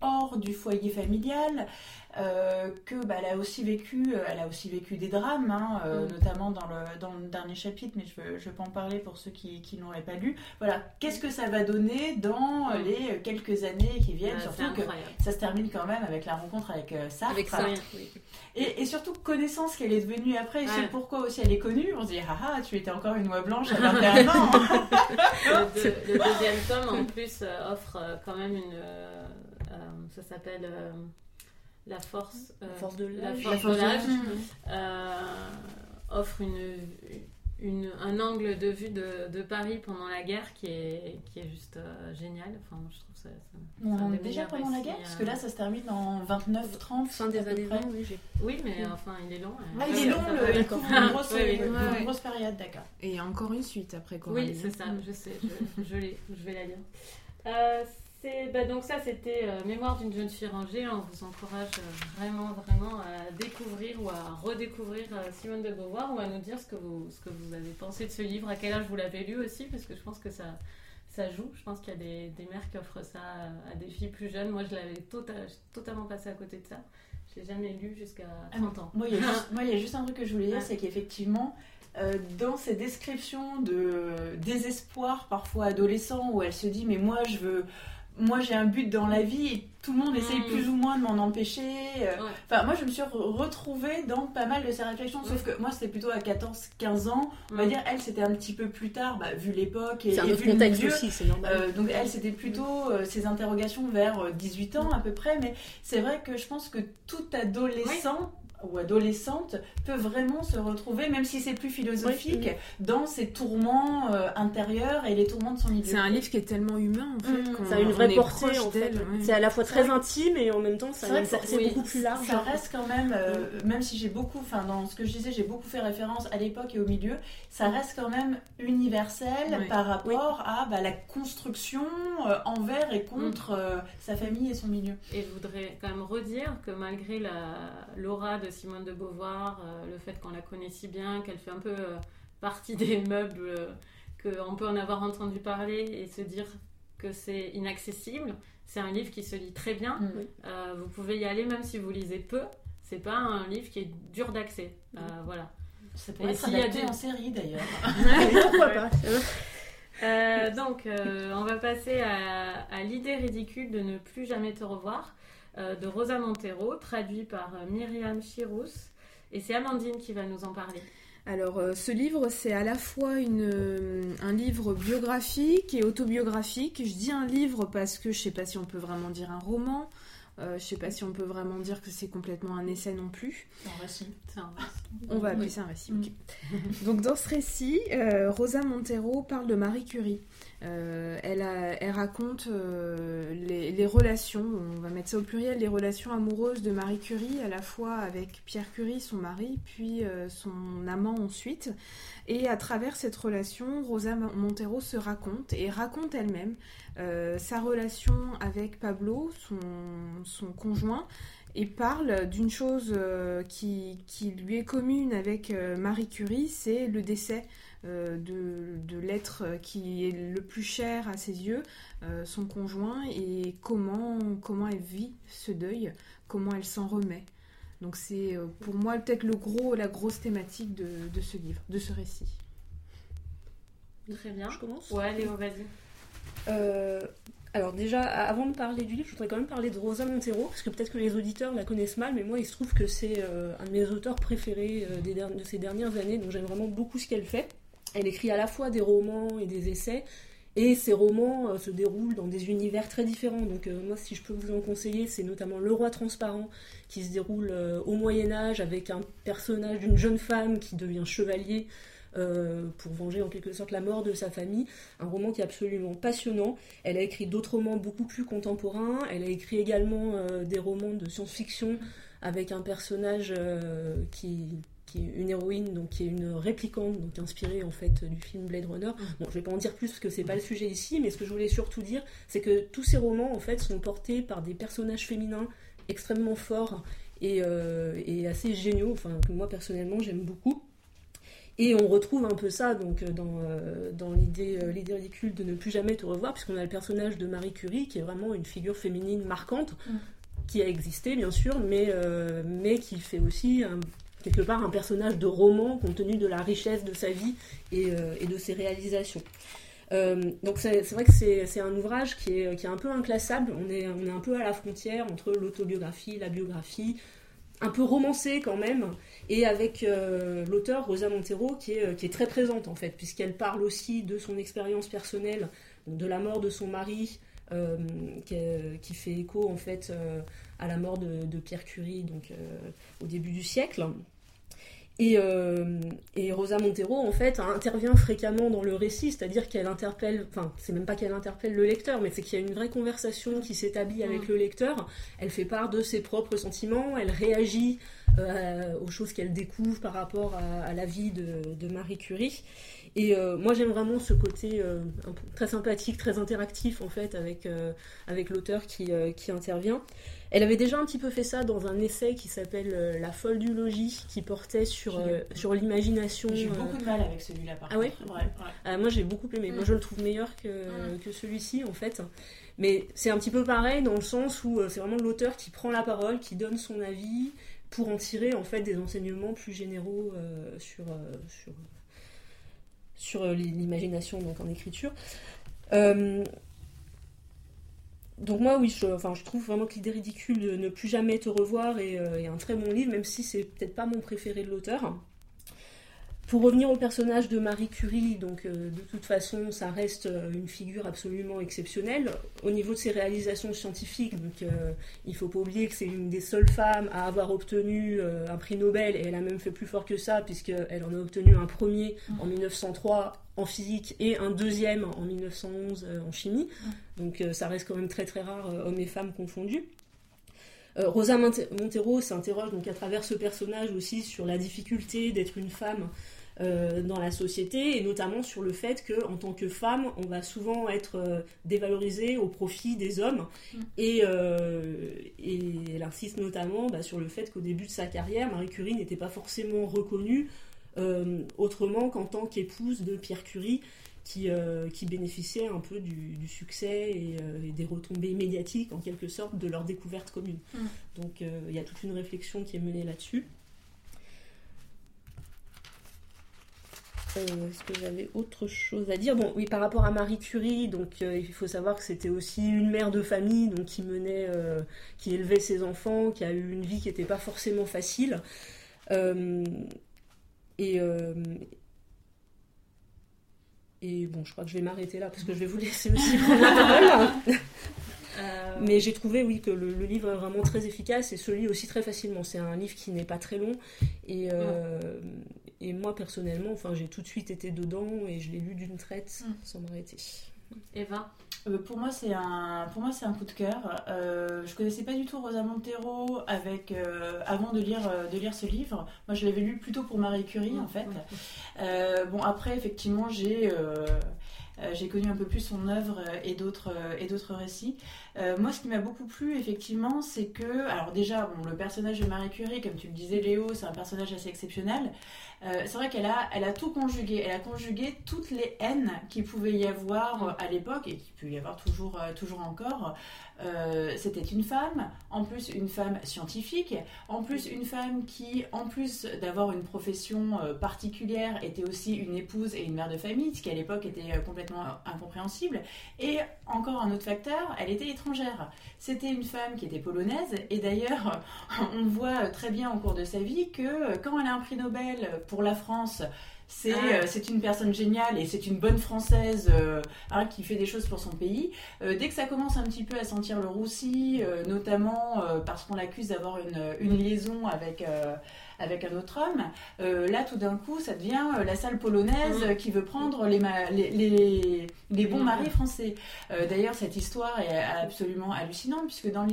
hors du foyer familial euh, que bah, elle a aussi vécu, euh, elle a aussi vécu des drames, hein, euh, Mm. notamment dans le, dans le dernier chapitre, mais je ne vais pas en parler pour ceux qui, qui ne l'auraient pas lu. Voilà, qu'est-ce que ça va donner dans Mm. les quelques années qui viennent, c'est surtout que ça se termine quand même avec la rencontre avec euh, Sartre. Avec oui. Et, et surtout connaissance qu'elle est devenue après, et Ouais. ce pourquoi aussi elle est connue. On se dit, ah ah, tu étais encore une oie blanche à 21 ans. Le, deux- le deuxième tome, en plus, euh, offre euh, quand même une. euh, euh, ça s'appelle euh, La force. euh, La force de la l'âge. force La force de l'âge. euh, offre une, une- un angle de vue de, de Paris pendant la guerre qui est, qui est juste euh, génial. Enfin, je trouve ça. ça- On des est déjà pendant la guerre Parce que là, ça se termine en 29-30. Fin des années près. 20, oui, mais enfin, il est long. Ah, il Ouais, est ça- long, ça le, il couvre une grosse, Oui, oui. une Ouais. grosse période, d'accord. Et il y a encore une suite après Oui, c'est ça, Mm. je sais, je, je je vais la lire. Bah, donc ça, c'était euh, Mémoire d'une jeune fille rangée. On vous encourage euh, vraiment, vraiment à découvrir ou à redécouvrir euh, Simone de Beauvoir ou à nous dire ce que, vous, ce que vous avez pensé de ce livre, à quel âge vous l'avez lu aussi, parce que je pense que ça, ça joue. Je pense qu'il y a des, des mères qui offrent ça à, à des filles plus jeunes. Moi, je l'avais tota- totalement passé à côté de ça. Je l'ai jamais lu jusqu'à 30 ans. Moi, il y, a juste, moi, il y a juste un truc que je voulais dire, c'est qu'effectivement, euh, dans ces descriptions de désespoir, parfois adolescent, où elle se dit, mais moi, je veux. Moi, j'ai un but dans la vie et tout le monde essaye Mm. plus ou moins de m'en empêcher. euh, Ouais. Enfin, moi, je me suis re- retrouvée dans pas mal de ces réflexions, sauf que moi, c'était plutôt à 14-15 ans. On va Mm. dire, elle, c'était un petit peu plus tard, bah, vu l'époque et, C'est un et autre vu le contexte milieu. aussi, c'est normal. Euh, donc elle, c'était plutôt euh, ses interrogations vers euh, 18 ans à peu près, mais c'est vrai que je pense que tout adolescent ou adolescente peut vraiment se retrouver, même si c'est plus philosophique, Oui, dans ses tourments euh, intérieurs et les tourments de son milieu. C'est un livre qui est tellement humain en fait. Mm. Ça a une on vraie portée en fait. ouais. C'est à la fois très vrai intime et en même temps C'est vrai que ça- ça- c'est oui, beaucoup plus large. Ça reste quand même, euh, même si j'ai beaucoup, enfin dans ce que je disais, j'ai beaucoup fait référence à l'époque et au milieu, ça reste quand même universel Oui. par rapport à bah, la construction euh, envers et contre euh, sa famille et son milieu. Et je voudrais quand même redire que malgré la l'aura de Simone de Beauvoir, euh, le fait qu'on la connaît si bien, qu'elle fait un peu euh, partie des meubles, euh, qu'on peut en avoir entendu parler et se dire que c'est inaccessible, c'est un livre qui se lit très bien. Mm. Euh, vous pouvez y aller même si vous lisez peu. C'est pas un livre qui est dur d'accès. Euh, voilà. Ça pourrait Et être s'il y a adapté des- en série d'ailleurs. Pourquoi pas Euh, donc, euh, on va passer à, à l'idée ridicule de ne plus jamais te revoir euh, de Rosa Montero, traduit par euh, Myriam Chirous. Et c'est Amandine qui va nous en parler. Alors, euh, ce livre, c'est à la fois une, euh, un livre biographique et autobiographique. Je dis un livre parce que je sais pas si on peut vraiment dire un roman. Euh, je sais pas si on peut vraiment dire que c'est complètement un essai non plus. C'est un récit. Un- On va appeler Oui. ça un récit. Mm. Donc dans ce récit, euh, Rosa Montero parle de Marie Curie. Euh, elle, raconte euh, les, relations, on va mettre ça au pluriel, les relations amoureuses de Marie Curie, à la fois avec Pierre Curie, son mari, puis euh, son amant ensuite. Et à travers cette relation, Rosa Montero se raconte et raconte elle-même sa relation avec Pablo, son, conjoint, et parle d'une chose qui, lui est commune avec Marie Curie, c'est le décès de, de l'être qui est le plus cher à ses yeux, euh, son conjoint, et comment, comment elle vit ce deuil, comment elle s'en remet. Donc c'est euh, pour moi peut-être le gros, la grosse thématique de, de ce livre, de ce récit. Très bien. Je commence Ouais, Léo, vas-y. Euh, alors déjà, avant de parler du livre, je voudrais quand même parler de Rosa Montero, parce que peut-être que les auditeurs la connaissent mal, mais moi il se trouve que c'est euh, un de mes auteurs préférés euh, des de ces dernières années, donc j'aime vraiment beaucoup ce qu'elle fait. Elle écrit à la fois des romans et des essais, et ces romans euh, se déroulent dans des univers très différents. Donc euh, moi, si je peux vous en conseiller, c'est notamment Le Roi Transparent, qui se déroule euh, au Moyen Âge avec un personnage d'une jeune femme qui devient chevalier pour venger en quelque sorte la mort de sa famille. Un roman qui est absolument passionnant. Elle a écrit d'autres romans beaucoup plus contemporains. Elle a écrit également des romans de science-fiction avec un personnage qui, qui est une héroïne, donc qui est une réplicante, donc inspirée en fait du film Blade Runner. Bon, je vais pas en dire plus parce que c'est pas le sujet ici, mais ce que je voulais surtout dire, c'est que tous ces romans en fait sont portés par des personnages féminins extrêmement forts et, euh, et assez géniaux, enfin que moi personnellement j'aime beaucoup. Et on retrouve un peu ça donc euh, dans, euh, dans l'idée euh, l'idée ridicule de ne plus jamais te revoir, puisqu'on a le personnage de Marie Curie qui est vraiment une figure féminine marquante. Mm. qui a existé bien sûr, mais, mais qui fait aussi quelque part un personnage de roman compte tenu de la richesse de sa vie et, et de ses réalisations. donc c'est vrai que c'est un ouvrage qui est, qui est un peu inclassable, on est, on est un peu à la frontière entre l'autobiographie, la biographie, un peu romancé quand même, et avec euh, l'auteur Rosa Montero qui est, qui est, très présente en fait, puisqu'elle parle aussi de son expérience personnelle, de la mort de son mari, euh, qui, fait écho en fait euh, à la mort de, de Pierre Curie donc, au début du siècle. Euh, et, Rosa Montero, en fait, intervient fréquemment dans le récit, c'est-à-dire qu'elle interpelle, enfin, c'est même pas qu'elle interpelle le lecteur, mais c'est qu'il y a une vraie conversation qui s'établit avec mm. le lecteur. Elle fait part de ses propres sentiments, elle réagit euh, aux choses qu'elle découvre par rapport à, la vie de, Marie Curie. Et euh, moi, j'aime vraiment ce côté très sympathique, très interactif, en fait, avec, avec l'auteur qui, qui intervient. Elle avait déjà un petit peu fait ça dans un essai qui s'appelle euh, La folle du logis, qui portait sur, euh, sur l'imagination. J'ai eu beaucoup de mal avec celui-là, par ah ouais, ah, Moi, j'ai beaucoup aimé. Moi, mm. je le trouve meilleur que, mm. que celui-ci, en fait. Mais c'est un petit peu pareil dans le sens où euh, c'est vraiment l'auteur qui prend la parole, qui donne son avis pour en tirer, en fait, des enseignements plus généraux sur, sur, sur l'imagination, donc en écriture donc moi oui, je, trouve vraiment que l'idée ridicule de ne plus jamais te revoir est, euh, un très bon livre, même si c'est peut-être pas mon préféré de l'auteur. Pour revenir au personnage de Marie Curie, donc euh, de toute façon, ça reste euh, une figure absolument exceptionnelle. Au niveau de ses réalisations scientifiques, donc il faut pas oublier que c'est une des seules femmes à avoir obtenu un prix Nobel, et elle a même fait plus fort que ça, puisqu'elle en a obtenu un premier en 1903 en physique et un deuxième en 1911 euh, en chimie. Donc euh, ça reste quand même très très rare, euh, hommes et femmes confondus. Rosa Montero s'interroge donc à travers ce personnage aussi sur la difficulté d'être une femme dans la société et notamment sur le fait que en tant que femme on va souvent être dévalorisée au profit des hommes mm. et, elle insiste notamment bah, sur le fait qu'au début de sa carrière Marie Curie n'était pas forcément reconnue euh, autrement qu'en tant qu'épouse de Pierre Curie, qui, euh, qui bénéficiait un peu du, succès euh, et, des retombées médiatiques, en quelque sorte, de leur découverte commune. Mm. Donc il y a toute une réflexion qui est menée là-dessus. Est-ce que j'avais autre chose à dire? Bon, oui, par rapport à Marie Curie, donc il faut savoir que c'était aussi une mère de famille, donc qui menait, qui élevait ses enfants, qui a eu une vie qui n'était pas forcément facile. Et, euh, et bon, je crois que je vais m'arrêter là parce que je vais vous laisser aussi prendre la parole. Euh, Mais j'ai trouvé, oui, que le, livre est vraiment très efficace et se lit aussi très facilement. C'est un livre qui n'est pas très long. Et, euh, et moi, personnellement, enfin, j'ai tout de suite été dedans et je l'ai lu d'une traite mm. sans m'arrêter. Eva? Euh, pour moi, c'est un, pour moi, c'est un coup de cœur. Euh, je connaissais pas du tout Rosa Montero avec, euh, avant de lire, de lire ce livre. Moi, je l'avais lu plutôt pour Marie Curie, en fait. bon, après, effectivement, j'ai j'ai connu un peu plus son œuvre et d'autres et d'autres récits. moi, ce qui m'a beaucoup plu, effectivement, c'est que, alors déjà, bon, le personnage de Marie Curie, comme tu le disais, Léo, c'est un personnage assez exceptionnel. Euh, c'est vrai qu'elle a, elle a tout conjugué. Elle a conjugué toutes les haines qu'il pouvait y avoir euh, à l'époque et qu'il peut y avoir toujours, euh, toujours encore. C'était une femme, en plus une femme scientifique, en plus une femme qui, en plus d'avoir une profession particulière, était aussi une épouse et une mère de famille, ce qui à l'époque était complètement incompréhensible. Et encore un autre facteur, elle était étrangère. C'était une femme qui était polonaise et d'ailleurs, on voit très bien au cours de sa vie que quand elle a un prix Nobel pour la France, c'est ah. euh, c'est une personne géniale et c'est une bonne française euh, hein, qui fait des choses pour son pays. Euh, dès que ça commence un petit peu à sentir le roussi, notamment parce qu'on l'accuse d'avoir une, une, liaison avec avec un autre homme. là, tout d'un coup, ça devient la salle polonaise mm. qui veut prendre les, les, les, bons mm. maris français. D'ailleurs, cette histoire est absolument hallucinante, puisque dans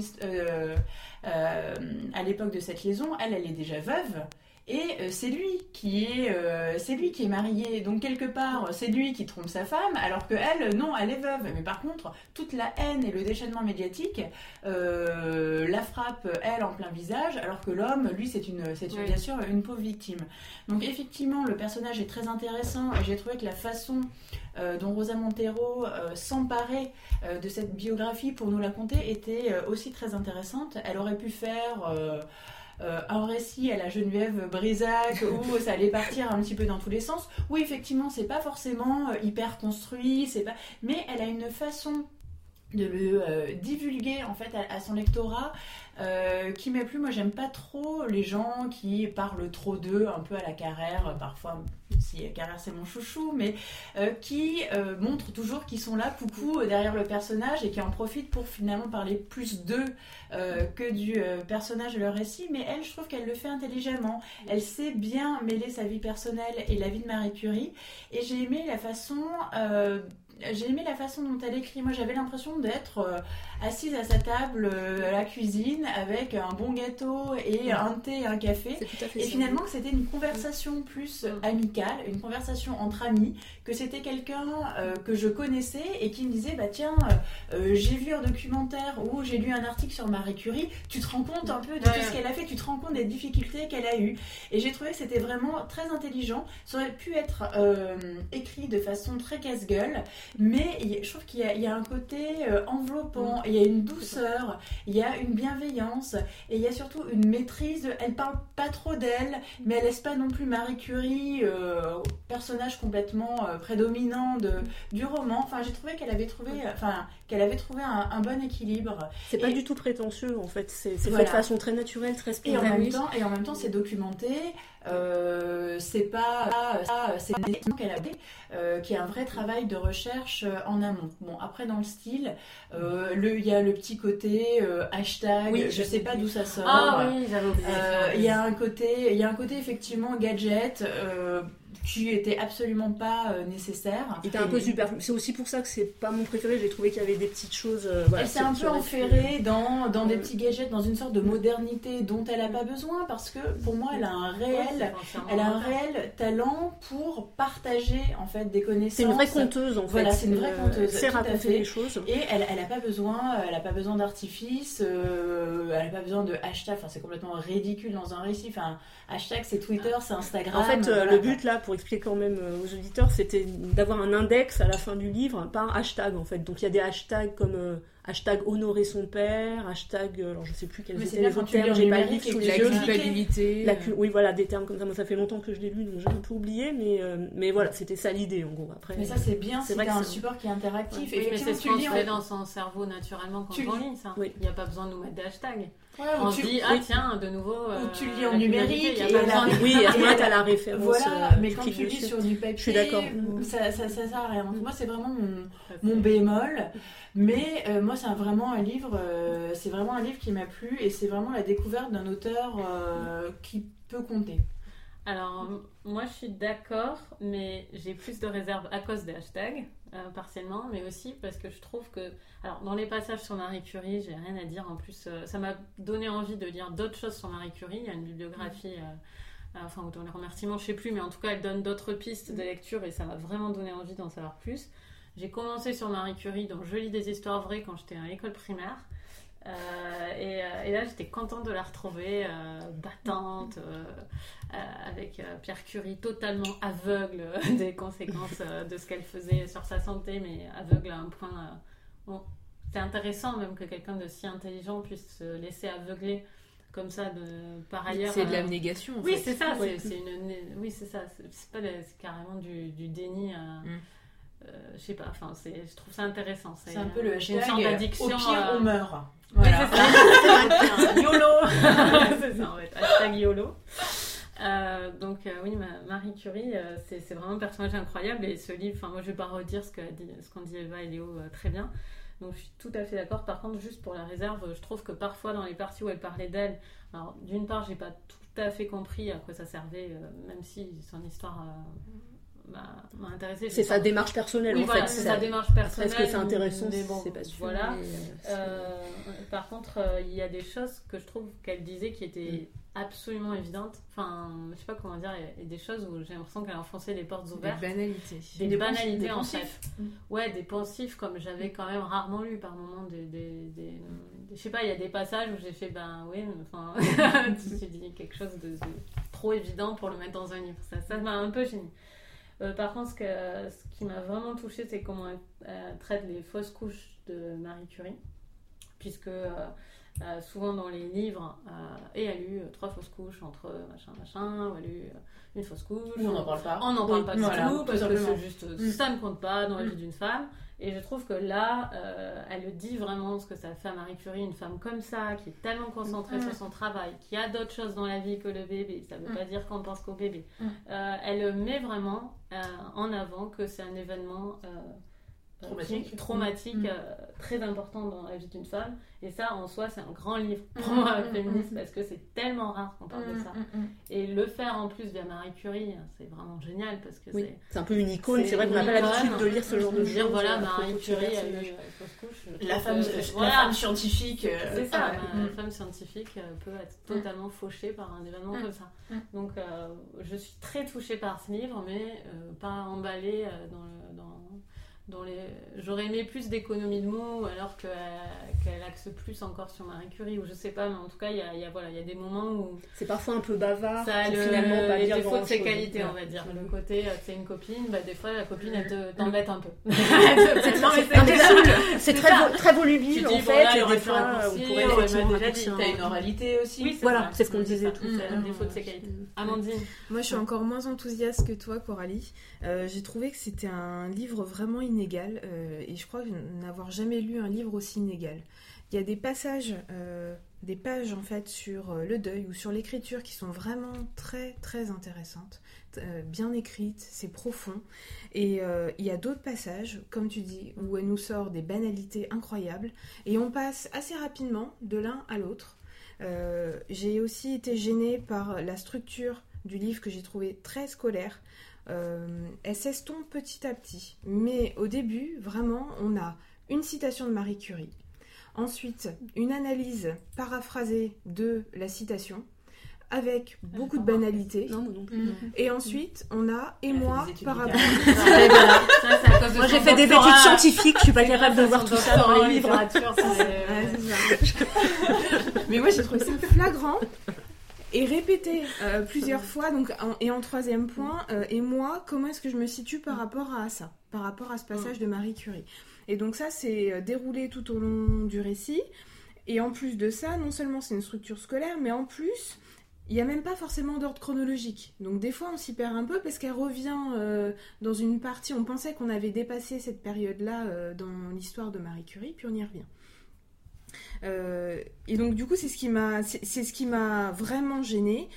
à l'époque de cette liaison, elle, elle est déjà veuve. Et euh, c'est lui qui est, euh, c'est lui qui est marié. Donc quelque part, c'est lui qui trompe sa femme, alors que elle, non, elle est veuve. Mais par contre, toute la haine et le déchaînement médiatique euh, la frappe elle en plein visage, alors que l'homme, lui, c'est une, c'est Oui. bien sûr une pauvre victime. Donc effectivement, le personnage est très intéressant. Et j'ai trouvé que la façon euh, dont Rosa Montero euh, s'emparait euh, de cette biographie pour nous la conter était aussi très intéressante. Elle aurait pu faire euh, un récit à la Geneviève Brisac où ça allait partir un petit peu dans tous les sens. Oui, effectivement, c'est pas forcément euh, hyper construit, c'est pas, mais elle a une façon de le euh, divulguer en fait à, à son lectorat euh, qui m'a plu. Moi, j'aime pas trop les gens qui parlent trop d'eux, un peu à la carrière, parfois. Si Carrère c'est mon chouchou, mais euh, qui euh, montrent toujours qu'ils sont là, coucou, euh, derrière le personnage et qui en profitent pour finalement parler plus d'eux que du personnage de leur récit. Mais elle, je trouve qu'elle le fait intelligemment. Elle sait bien mêler sa vie personnelle et la vie de Marie Curie. Et j'ai aimé la façon. J'ai aimé la façon dont elle écrit. Moi, j'avais l'impression d'être euh, assise à sa table euh, à la cuisine avec un bon gâteau et un thé et un café. Et finalement, que c'était une conversation plus amicale, une conversation entre amis, que c'était quelqu'un euh, que je connaissais et qui me disait Bah tiens, j'ai vu un documentaire ou j'ai lu un article sur Marie Curie, tu te rends compte un peu de Ouais, tout ce qu'elle a fait, tu te rends compte des difficultés qu'elle a eues. Et j'ai trouvé que c'était vraiment très intelligent. Ça aurait pu être écrit de façon très casse-gueule, mais je trouve qu'il y, a- il y a un côté euh, enveloppant, il y a une douceur, il y a une bienveillance et il y a surtout une maîtrise. Elle parle pas trop d'elle, mais elle laisse pas non plus Marie Curie, euh, personnage complètement euh, prédominant de, du roman. Enfin, j'ai trouvé qu'elle avait trouvé, enfin, qu'elle avait trouvé un, un bon équilibre. C'est pas Et- du tout prétentieux en fait, c'est Voilà. fait de façon très naturelle, très Et en spontanée. même temps, et en même temps, c'est documenté. Euh, c'est pas, pas- c'est une étude qu'elle a fait, euh, qui est un vrai travail de recherche euh, en amont. Bon, après dans le style, euh, le, il y a le petit côté hashtag. Oui, je sais pas d'où ça sort. Ah oui, j'avais oublié. Il y a un côté, il y a un côté effectivement gadget qui était absolument pas euh, nécessaire. Il était un peu super. C'est aussi pour ça que c'est pas mon préféré. J'ai trouvé qu'il y avait des petites choses. euh, voilà, Elle s'est un peu enferrée dans, dans des petits gadgets, dans une sorte de modernité dont elle n'a pas besoin parce que pour moi elle a un réel, elle a un réel talent pour partager en fait des connaissances. C'est une vraie conteuse en fait. Voilà, c'est une vraie Euh, conteuse, Elle sait tout à raconter fait. les choses. Et elle, elle a pas besoin, elle a pas besoin d'artifice, euh, elle a pas besoin de hashtag. Enfin, c'est complètement ridicule dans un récit. Enfin, hashtag c'est Twitter, c'est Instagram. En fait, euh, voilà. le but là, pour expliquer quand même euh, aux auditeurs, c'était d'avoir un index à la fin du livre par hashtag en fait. Donc il y a des hashtags comme euh, hashtag honorer son père, hashtag, alors je sais plus quels étaient les autres termes, j'ai pas livre sous et les La yeux. culpabilité. La cul- Oui, voilà, des termes comme ça. Moi, ça fait longtemps que je l'ai lu, donc j'ai un peu oublié, mais, euh, mais voilà, c'était ça l'idée en gros. Après, Mais ça c'est bien, C'est que un support qui est interactif. Oui, mais c'est fait dans son cerveau naturellement quand Tu on lis. lit ça. Oui. Il n'y a pas besoin de nous mettre des hashtags. Ouais, On se tu- dit, ah tiens, de nouveau. Ou tu euh, lis en numérique et y a pas la- besoin de- oui, à ce t'as la référence. Voilà, euh, mais quand tu lis sur du papier, Je suis d'accord. ça, ça, ça sert à rien. Donc moi, c'est vraiment mon, mon bémol. Mais euh, moi, c'est vraiment un livre, euh, c'est vraiment un livre qui m'a plu et c'est vraiment la découverte d'un auteur euh, qui peut compter. Alors, moi je suis d'accord, mais j'ai plus de réserve à cause des hashtags, euh, partiellement, mais aussi parce que je trouve que. Alors, dans les passages sur Marie Curie, j'ai rien à dire. En plus, euh, ça m'a donné envie de lire d'autres choses sur Marie Curie. Il y a une bibliographie. euh, euh, Enfin, ou dans les remerciements, je sais plus, mais en tout cas, elle donne d'autres pistes de lecture et ça m'a vraiment donné envie d'en savoir plus. J'ai commencé sur Marie Curie, donc je lis des histoires vraies quand j'étais à l'école primaire. Euh, et, euh, et là, j'étais contente de la retrouver euh, battante, euh, euh, avec euh, Pierre Curie totalement aveugle euh, des conséquences euh, de ce qu'elle faisait sur sa santé, mais aveugle à un point. euh, bon, c'est intéressant même que quelqu'un de si intelligent puisse se laisser aveugler comme ça de, par ailleurs. C'est de euh, l'abnégation. en oui, c'est ça, Ouais. c'est une. Oui, c'est ça, c'est pas carrément du, du déni. euh, Mm. Euh, je sais pas, enfin, je trouve ça intéressant. C'est un peu le hashtag d'addiction. Au pire, on meurt. oui, Voilà. c'est ça. C'est tiens, YOLO C'est ça, en fait. Hashtag YOLO. Euh, donc, euh, oui, ma- Marie Curie, euh, c'est vraiment un personnage incroyable. Et ce livre, enfin, moi, je vais pas redire ce dit- qu'ont dit Eva et Léo très bien. Donc, je suis tout à fait d'accord. Par contre, juste pour la réserve, je trouve que parfois, dans les parties où elle parlait d'elle, alors, d'une part, j'ai pas tout à fait compris à quoi ça servait, même si son histoire m'a. C'est sa démarche personnelle Oui, en voilà, fait. c'est ça. sa démarche Après, personnelle. est-ce que c'est intéressant mais bon, C'est pas sûr. Voilà. mais, euh, c'est- par contre, euh, il y a des choses que je trouve qu'elle disait qui étaient absolument évidentes. Enfin, je sais pas comment dire, il y a- des choses où j'ai l'impression qu'elle enfonçait les portes Des ouvertes. banalités. Des, Des banalités des en fait. Mm. Ouais, des pensifs comme j'avais quand même rarement lu par moments. Des, des, des- je sais pas, il y a des passages où j'ai fait ben oui, enfin, tu dit quelque chose de, de trop évident pour le mettre dans un livre. Ça, ça m'a un peu gêné. Euh, par contre, ce, que, ce qui m'a vraiment touché, c'est comment elle, elle traite les fausses couches de Marie Curie, puisque euh, euh, souvent dans les livres, euh, et elle a eu euh, trois fausses couches entre machin machin, ou elle a eu euh, une fausse couche. Ou on n'en parle pas. On n'en parle pas du Voilà, tout parce que juste Mm. ça ne compte pas dans la Mm. vie d'une femme. Et je trouve que là, euh, elle le dit vraiment ce que ça fait à Marie Curie, une femme comme ça, qui est tellement concentrée sur son travail, qui a d'autres choses dans la vie que le bébé. Ça ne veut Mm. pas dire qu'on pense qu'au bébé. Mm. Euh, elle met vraiment euh, en avant que c'est un événement Traumatique. qui- traumatique, Mm. euh, très important dans la vie d'une femme. Et ça, en soi, c'est un grand livre pour Mm. moi, Mm. féministe, parce que c'est tellement rare qu'on parle de ça. Et le faire en plus via Marie Curie, c'est vraiment génial parce que Oui, c'est. c'est un peu une icône. C'est vrai qu'on n'a pas l'habitude de lire ce genre de de choses. dire voilà, euh, Marie Curie a eu La femme, la femme scientifique. euh, C'est ça, la Mm. femme scientifique peut être totalement fauchée par un événement Mm. comme ça. Donc je suis très touchée par ce livre, mais pas emballée dans le. Dans, dans les... J'aurais aimé plus d'économie de mots alors que, qu'elle axe plus encore sur Marie Curie, ou je sais pas, mais en tout cas, il y a, y a, voilà, il y a des moments où C'est parfois un peu bavard. ça le, finalement pas les défauts de ses qualités, on va dire. Le côté, euh, c'est une copine, bah, des fois, la copine, elle te- t'embête un peu. C'est très, ça. vo- très Tu volubile dis, en bon, fait, là, il et aurait des pu fois raccourcir, on pourrait déjà dit, T'as une oralité aussi. Oui, Voilà, c'est ce qu'on disait tout à un l'heure. défaut de ses qualités. Amandine, Moi, je suis encore moins enthousiaste que toi, Coralie. Euh, J'ai trouvé que c'était un livre vraiment inégal euh, et je crois n'avoir jamais lu un livre aussi inégal. Il y a des passages, euh, des pages en fait sur euh, le deuil ou sur l'écriture qui sont vraiment très très intéressantes, bien écrites, c'est profond. Et il y a d'autres passages, comme tu dis, où elle nous sort des banalités incroyables et on passe assez rapidement de l'un à l'autre. J'ai aussi été gênée par la structure du livre que j'ai trouvé très scolaire. Euh, elle s'estompe petit à petit. Mais au début, vraiment, on a une citation de Marie Curie. Ensuite, une analyse paraphrasée de la citation, avec beaucoup de banalité. Non, moi non plus. Mm. Et ensuite, on a et moi par rapport. Moi j'ai fait des études scientifiques, je suis pas capable de voir tout ça dans les livres. Mais moi j'ai trouvé ça flagrant et répété euh, plusieurs fois. Donc, et en troisième point, euh, et moi, comment est-ce que je me situe par rapport à ça, par rapport à ce passage de Marie Curie? Et donc ça, c'est euh, déroulé tout au long du récit. Et en plus de ça, non seulement c'est une structure scolaire, mais en plus, il n'y a même pas forcément d'ordre chronologique. Donc des fois, on s'y perd un peu parce qu'elle revient dans une partie, on pensait qu'on avait dépassé cette période-là dans l'histoire de Marie Curie, puis on y revient. Euh, et donc du coup c'est ce qui m'a c'est ce qui m'a vraiment gêné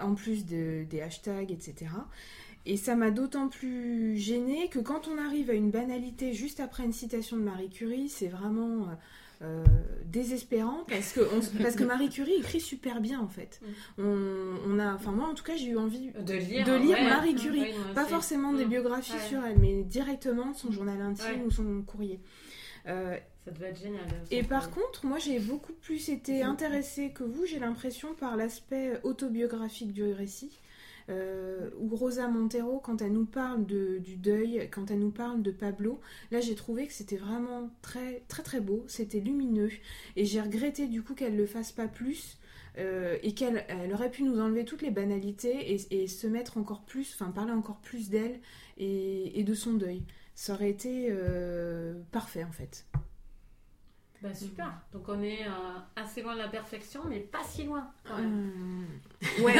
en plus de- des hashtags etc et ça m'a d'autant plus gêné que quand on arrive à une banalité juste après une citation de Marie Curie c'est vraiment euh, désespérant parce que on- parce que Marie Curie écrit super bien en fait. On, on a enfin moi en tout cas j'ai eu envie De lire, De lire ouais. Marie Curie. Oui, moi pas forcément des Mm. biographies sur elle mais directement son journal intime ou son courrier Euh, Ça devait être génial. et par contre, moi j'ai beaucoup plus été intéressée que vous, j'ai l'impression, par l'aspect autobiographique du récit. Euh, où Rosa Montero, quand elle nous parle de, du deuil, quand elle nous parle de Pablo, là j'ai trouvé que c'était vraiment très très très beau, c'était lumineux, et j'ai regretté du coup qu'elle le fasse pas plus, euh, et qu'elle elle aurait pu nous enlever toutes les banalités et, et se mettre encore plus, enfin parler encore plus d'elle et, et de son deuil. Ça aurait été euh, parfait en fait. Bah, super. Donc on est euh, assez loin de la perfection, mais pas si loin. quand même. Hum, Ouais,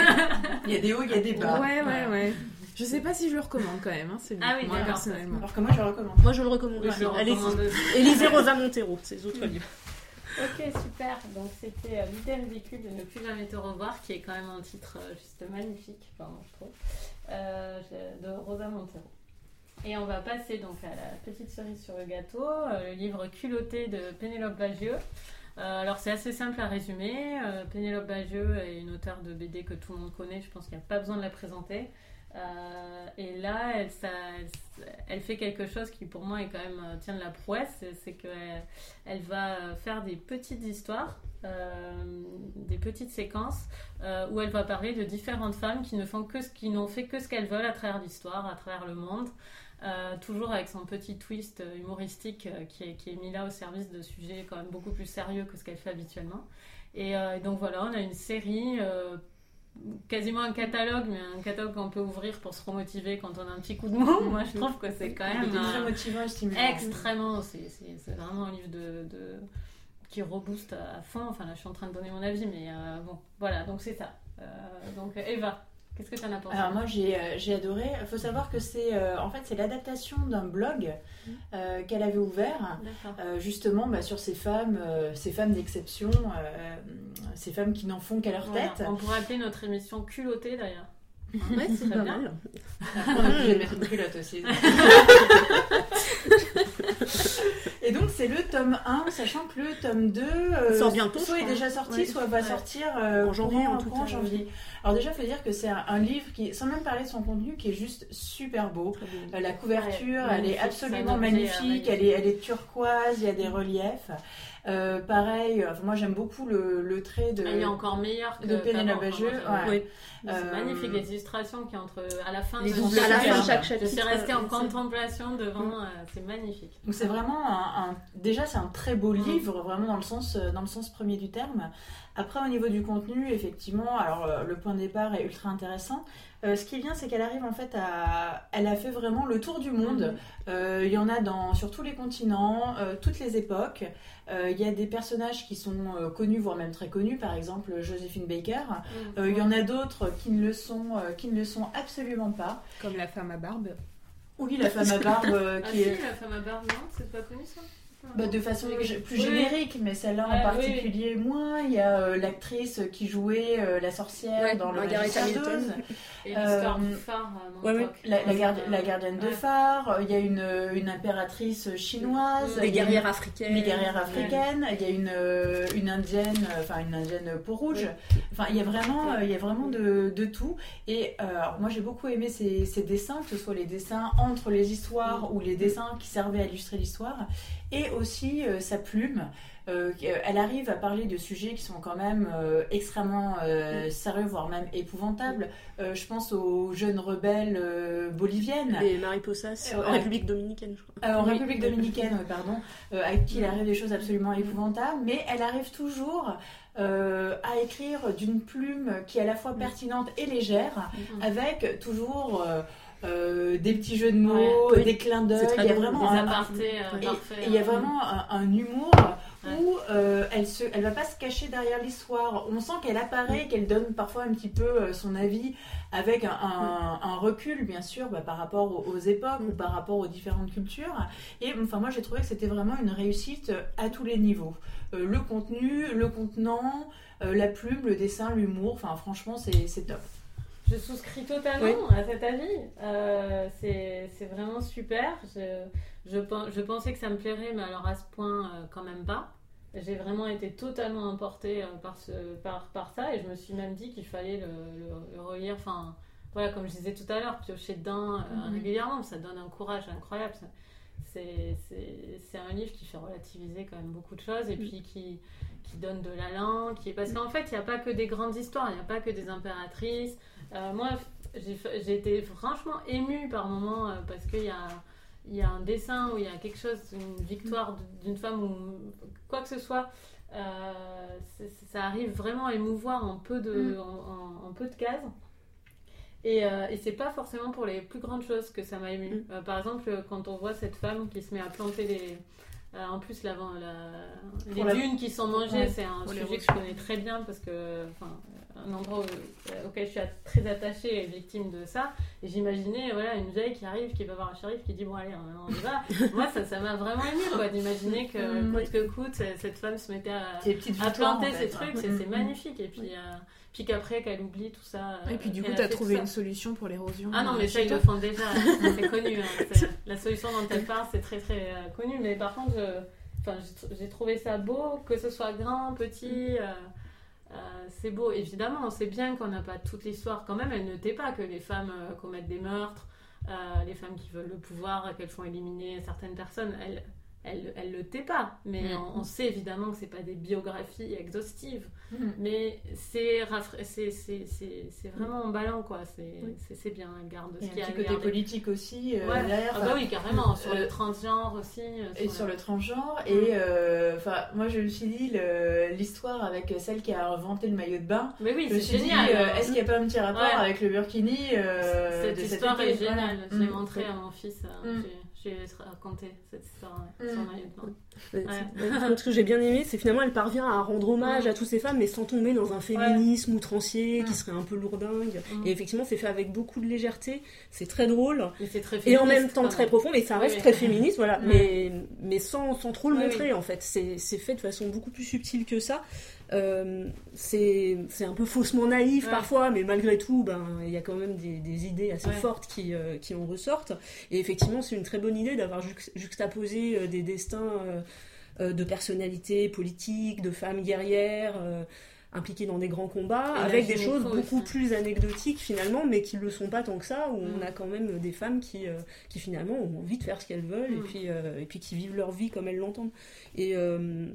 Il y a des hauts, il y a des bas. ouais, ouais, ouais. Je sais pas si je le recommande quand même, hein, c'est Ah oui, moi personnellement. Alors que moi, je le recommande. Moi je le recommande Oui, aussi. Allez-y. lisez Rosa Montero, ses autres livres. Ok, super. Donc c'était euh, L'idée ridicule de ne plus jamais te revoir, qui est quand même un titre euh, juste magnifique, enfin, je trouve, euh, de Rosa Montero. Et on va passer donc à la petite cerise sur le gâteau, euh, le livre Culotté de Pénélope Bagieux. Euh, alors c'est assez simple à résumer. Euh, Pénélope Bagieux est une auteure de BD que tout le monde connaît, je pense qu'il n'y a pas besoin de la présenter. Euh, et là, elle, fait quelque chose qui pour moi est quand même tient de la prouesse, c'est- qu'elle elle va faire des petites histoires, des petites séquences où elle va parler de différentes femmes qui ne font qui n'ont fait que ce qu'elles veulent à travers l'histoire, à travers le monde. Euh, toujours avec son petit twist euh, humoristique euh, qui, est, qui est mis là au service de sujets quand même beaucoup plus sérieux que ce qu'elle fait habituellement. Et euh, donc voilà, on a une série, quasiment un catalogue, mais un catalogue qu'on peut ouvrir pour se remotiver quand on a un petit coup de mou. Moi je trouve que c'est quand même motivant extrêmement, c'est vraiment un livre de, de- qui rebooste à fond. Enfin là je suis en train de donner mon avis, mais bon, voilà, donc c'est ça. Donc Eva, qu'est-ce que tu en as pensé Alors moi j'ai euh, j'ai adoré. Il faut savoir que c'est euh, en fait c'est l'adaptation d'un blog euh, qu'elle avait ouvert D'accord. euh, justement bah, sur ces femmes, euh, ces femmes d'exception, euh, ces femmes qui n'en font qu'à leur Voilà. tête. On pourrait appeler notre émission culottée d'ailleurs. Ouais, c'est Très pas bien. mal. Après, on est obligé de mettre une culotte aussi. Et donc c'est le tome 1, sachant que le tome 2 euh, Sort bientôt, soit est déjà sorti, Ouais. soit va Ouais. sortir euh, En janvier, courant- en tout courant cas. janvier. Alors déjà, il faut dire que c'est un, un livre qui, sans même parler de son contenu, qui est juste super beau. Euh, La couverture, Ouais, elle est magnifique, absolument magnifique, euh, elle est, elle est turquoise, il y a des reliefs. Euh, pareil, enfin, moi j'aime beaucoup le, le trait de... Ah, il est encore meilleur que de Pénélope ouais. C'est Euh, magnifique les illustrations qui entre à la fin les de À la fin de chaque Je chapitre. suis restée en euh, contemplation devant, euh, c'est magnifique. Donc c'est vraiment un, un- déjà c'est un très beau livre vraiment dans le sens euh, dans le sens premier du terme. Après au niveau du contenu effectivement alors euh, le point de départ est ultra intéressant. Euh, ce qui est bien c'est qu'elle arrive en fait à elle a fait vraiment le tour du monde. Euh, Il y en a dans sur tous les continents, euh, toutes les époques. Euh, Il y a des personnages qui sont euh, connus voire même très connus par exemple Josephine Baker. Euh, Il y en a d'autres qui ne le sont euh, qui ne le sont absolument pas. Comme la femme à barbe. Oui la femme à barbe euh, Ah qui si, est la femme à barbe, non C'est pas connu ça? Bah, de façon plus Oui, générique, mais celle-là Ouais, en oui, particulier moins. Il y a euh, l'actrice qui jouait euh, la sorcière Ouais, dans le Margaret Hamilton. Et l'histoire Euh, du phare ouais, ouais. La, la, gardi- la gardienne de phare. Il y a une, une impératrice chinoise. A guerrières une- africaines. des guerrières africaines, il y a une, une indienne, enfin une indienne peau rouge. Enfin, il y a vraiment, il y a vraiment de, de tout. Et euh, alors, moi, j'ai beaucoup aimé ces, ces dessins, que ce soit les dessins entre les histoires ou les dessins qui servaient à illustrer l'histoire, et aussi euh, sa plume. Euh, elle arrive à parler de sujets qui sont quand même euh, extrêmement euh, sérieux, voire même épouvantables. Je pense aux jeunes rebelles boliviennes. Les Mariposas, en République dominicaine, je crois. En Oui. République dominicaine, pardon, avec qui il arrive des choses absolument épouvantables, mais elle arrive toujours euh, à écrire d'une plume qui est à la fois pertinente et légère, avec toujours euh, euh, des petits jeux de mots, Ouais, oui. des clins d'œil. C'est très Il y a drôle. vraiment Des un, apartés euh, Et- et il y a euh, vraiment un, un humour où euh, elle se, elle va pas se cacher derrière l'histoire. On sent qu'elle apparaît, qu'elle donne parfois un petit peu euh, son avis avec un, un recul, bien sûr, bah, par rapport aux, aux époques ou par rapport aux différentes cultures. Et enfin, moi, j'ai trouvé que c'était vraiment une réussite à tous les niveaux. Euh, le contenu, le contenant, euh, la plume, le dessin, l'humour. Enfin, franchement, c'est top. Je souscris totalement Oui. à cet avis. Euh, c'est vraiment super. Je, je, je pensais que ça me plairait, mais alors à ce point, euh, quand même pas. J'ai vraiment été totalement emportée euh, par, ce, par, par ça et je me suis même dit qu'il fallait le, le- le relire. Enfin, voilà, comme je disais tout à l'heure, piocher dedans euh, Mhm. régulièrement, ça donne un courage incroyable. Ça- C'est c'est- c'est un livre qui fait relativiser quand même beaucoup de choses et puis qui, qui donne de l'allant. Qui... Parce qu'en fait, il n'y a pas que des grandes histoires, il n'y a pas que des impératrices. Euh, moi, j'ai été franchement émue par moments euh, parce qu'il y a, il y a un dessin où il y a quelque chose, une victoire d'une femme ou quoi que ce soit. euh, ça arrive vraiment à émouvoir en peu de, en, en- en peu de cases. Et, et c'est pas forcément pour les plus grandes choses que ça m'a ému. Euh, par exemple, quand on voit cette femme qui se met à planter les. euh, en plus, la, les la- dunes qui sont mangées, Ouais, c'est un pour sujet que je connais très bien parce que, un endroit où- auquel je suis très attachée et victime de ça. Et j'imaginais, voilà, une vieille qui arrive, qui va voir un shérif, qui dit bon allez, on y va. Moi, ça, ça m'a vraiment ému, quoi, d'imaginer que Mm. coûte que coûte, cette femme se mettait à, planter en ces trucs, Mm, c'est mm. magnifique. Et puis, euh, puis qu'après, qu'elle oublie tout ça. Et puis euh, du coup, t'as trouvé une solution pour l'érosion. Ah non, mais euh, ça, ils le font déjà. c'est connu. hein. La solution dont elle parle, c'est très très euh, connu. Mais par contre, je- enfin, j'ai tr- j'ai trouvé ça beau, que ce soit grand, petit. euh, euh, c'est beau, évidemment. On sait bien qu'on n'a pas toute l'histoire. Quand même, elle ne tait pas que les femmes euh, commettent des meurtres, euh, les femmes qui veulent le pouvoir, qu'elles font éliminer certaines personnes. Elle, elle, elle le tait pas. Mais Mm. on, on sait évidemment que c'est pas des biographies exhaustives. Mm. Mais c'est rafra- vraiment emballant, quoi. C'est Oui. bien, elle garde ce qu'il y a un côté garder. politique aussi euh, Ouais. derrière. Ah bah oui, carrément. Sur euh, le transgenre aussi. euh, Et sur sur le transgenre. Et euh, enfin, moi je me suis dit l'histoire avec celle qui a inventé le maillot de bain. Mais oui, Je me c'est suis dit, génial. euh, est-ce qu'il n'y a pas un petit rapport Ouais. avec le burkini Cette de histoire est géniale. Je l'ai Mm. montré à mon fils. Mm. J'ai- raconté cette histoire ouais, Mm. sur. Ouais, Ouais. c'est- donc, ce que j'ai bien aimé, c'est finalement elle parvient à rendre hommage Mm. à toutes ces femmes, mais sans tomber dans un féminisme outrancier Mm. qui serait un peu lourdingue. Mm. Et effectivement, c'est fait avec beaucoup de légèreté. C'est très drôle très et en même temps très profond, mais ça reste oui. très féministe, voilà. Mm. Mais mais sans, sans trop le Oui, montrer en fait. C'est fait de façon beaucoup plus subtile que ça. Euh, c'est un peu faussement naïf Ouais. parfois, mais malgré tout, ben il y a quand même des, des idées assez Ouais. fortes qui, euh, qui en ressortent. Et effectivement, c'est une très bonne idée d'avoir juxt- juxtaposé euh, des destins euh, de personnalités politiques, de femmes guerrières. impliquées dans des grands combats, Et avec des choses beaucoup aussi. plus anecdotiques finalement, mais qui ne le sont pas tant que ça, où on Mm. a quand même des femmes qui, euh, qui finalement ont envie de faire ce qu'elles veulent, et, Mm. puis, euh, et puis qui vivent leur vie comme elles l'entendent. Et euh,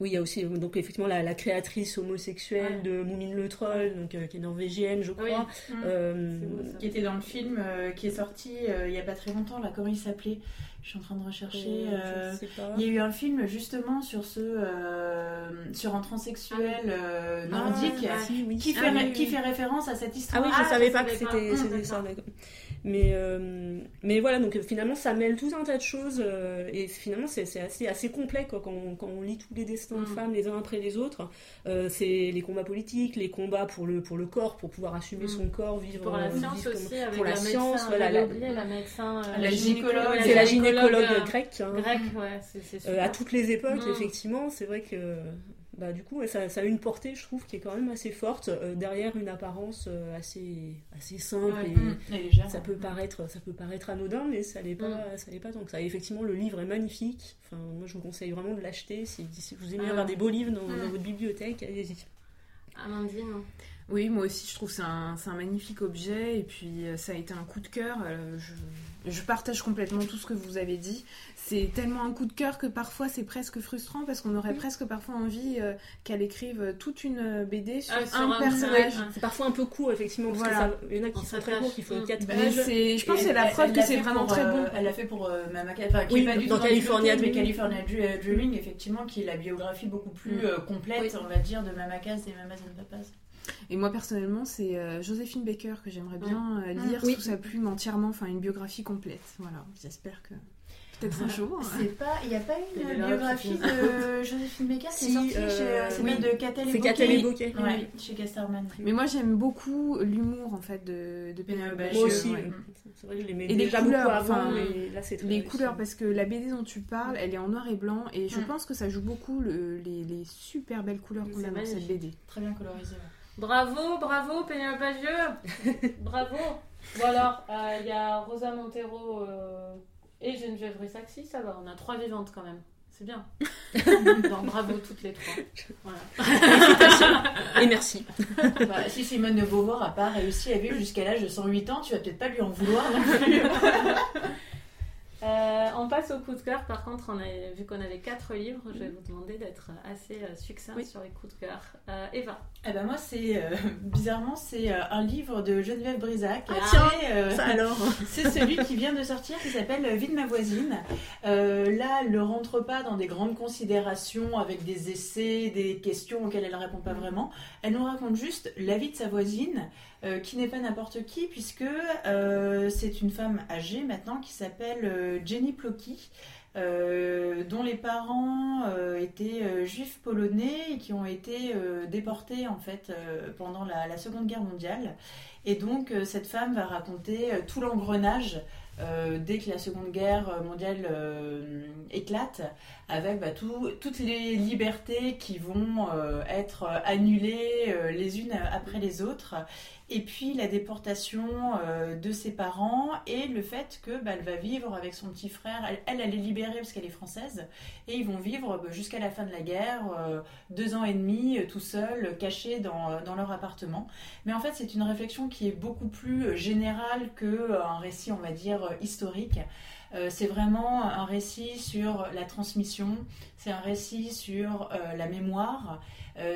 oui, il y a aussi donc, effectivement la, la créatrice homosexuelle Ouais. de Moumine le Troll, donc, euh, qui est norvégienne, je Oui. crois. Mm. Euh, beau. Qui était dans le film euh, qui est sorti il n'y a pas très longtemps, là, comment il s'appelait? Je suis en train de rechercher. Il y a eu un film justement sur ce sur un transsexuel nordique Ah, oui. qui, Ah, fait, oui, oui, qui oui. fait référence à cette Ah histoire. oui, Ah, savais je pas que savais pas. Hum, c'était ça. Mais, euh, mais voilà, donc euh, finalement, ça mêle tout un tas de choses euh, et finalement, c'est c'est assez, assez complet quoi, quand, on, quand on lit tous les destins de Mm. femmes les uns après les autres. Euh, c'est les combats politiques, les combats pour le, pour le corps, pour pouvoir assumer Mm. son corps, vivre Pour la science vivre aussi, avec pour la la science, médecin, voilà, j'avais la- oublié la médecin, euh, La gynécologue. C'est la gynécologue, gynécologue euh, grecque. hein. Grecque, ouais, Euh, à toutes les époques, Mm. effectivement, c'est vrai que bah, du coup, ça, ça a une portée, je trouve, qui est quand même assez forte, euh, derrière une apparence euh, assez, assez simple. Ouais. et, Mm. Légère. ça peut paraître, ça peut paraître anodin, mais ça l'est pas, Mm. ça l'est pas tant que ça. Et effectivement, le livre est magnifique. Enfin, moi, je vous conseille vraiment de l'acheter si, si vous aimez Ah. avoir des beaux livres dans, Mm. dans votre bibliothèque. Allez-y. Amandine. Oui, moi aussi, je trouve que c'est un, c'est un magnifique objet et puis euh, ça a été un coup de cœur. euh, je, je partage complètement tout ce que vous avez dit. C'est tellement un coup de cœur que parfois c'est presque frustrant parce qu'on aurait presque parfois envie euh, qu'elle écrive toute une BD sur Ah, sur un un personnage. C'est parfois un peu court, effectivement, parce Voilà. que ça, il y en a qui On sont très courts, qui font Mm. 4 Bah, pages. c'est- je pense que c'est la preuve que c'est vraiment pour, très euh, bon. Elle l'a fait pour euh, Mama Ca- enfin, qui Oui, est pas du tout dans California mais Dreaming. California Dr- Dreaming, effectivement, qui est la biographie beaucoup plus Mm. euh, complète, Oui. on va dire, de Mama Cass et Mama and Papas. Et moi personnellement, c'est euh, Joséphine Baker que j'aimerais bien euh, lire Oui. sous sa plume entièrement, enfin une biographie complète. Voilà, j'espère que peut-être un jour. C'est pas, il n'y a pas une biographie de Joséphine Baker qui est Si, sortie euh, chez, euh, c'est oui. pas de Catel et Catel et Bouquet. Ouais, chez Casterman. Mais moi j'aime beaucoup l'humour en fait de, de Moi Bagieux, aussi, ouais. c'est vrai que je l'aimais Et les couleurs, beaucoup avant, enfin, mais là c'est très Les réussi. couleurs, parce que la BD dont tu parles, elle est en noir et blanc, et je pense que ça joue beaucoup le- les, les super belles couleurs qu'on a dans cette. BD. Très bien colorisé. Bravo, bravo, Pénélope Bagieux Bravo Bon alors, euh, il y a Rosa Montero euh, et Geneviève Rissaxi, ça va, on a trois vivantes quand même. C'est bien. Donc bravo toutes les trois. Voilà. Et merci. Bah, si Simone de Beauvoir n'a pas réussi à vivre jusqu'à l'âge de 108 ans, tu vas peut-être pas lui en vouloir non plus. Euh, on passe au coup de cœur. Par contre, on a, vu qu'on avait quatre livres, je vais vous demander d'être assez euh, succinct Oui. sur les coups de cœur. Euh, Eva. Eh ben moi, c'est euh, bizarrement, c'est euh, un livre de Geneviève Brisac. Ah, tiens, c'est, euh, Ça alors C'est celui qui vient de sortir qui s'appelle Vie de ma voisine. Euh, là, elle ne rentre pas dans des grandes considérations avec des essais, des questions auxquelles elle ne répond pas vraiment. Elle nous raconte juste la vie de sa voisine, euh, qui n'est pas n'importe qui, puisque euh, c'est une femme âgée maintenant qui s'appelle euh, Jenny Plocky. dont les parents étaient juifs polonais et qui ont été déportés en fait pendant la, Seconde Guerre mondiale. Et donc, cette femme va raconter tout l'engrenage euh, dès que la Seconde Guerre mondiale euh, éclate, avec bah, tout- toutes les libertés qui vont euh, être annulées les unes après les autres, et puis la déportation de ses parents et le fait que bah, va vivre avec son petit frère. Elle, elle, est libérée parce qu'elle est française, et ils vont vivre bah, jusqu'à la fin de la guerre, deux ans et demi, tout seuls, cachés dans leur appartement. Mais en fait, c'est une réflexion qui est beaucoup plus générale qu'un récit, on va dire, euh, historique. Euh, c'est vraiment un récit sur la transmission, c'est un récit sur euh, la mémoire,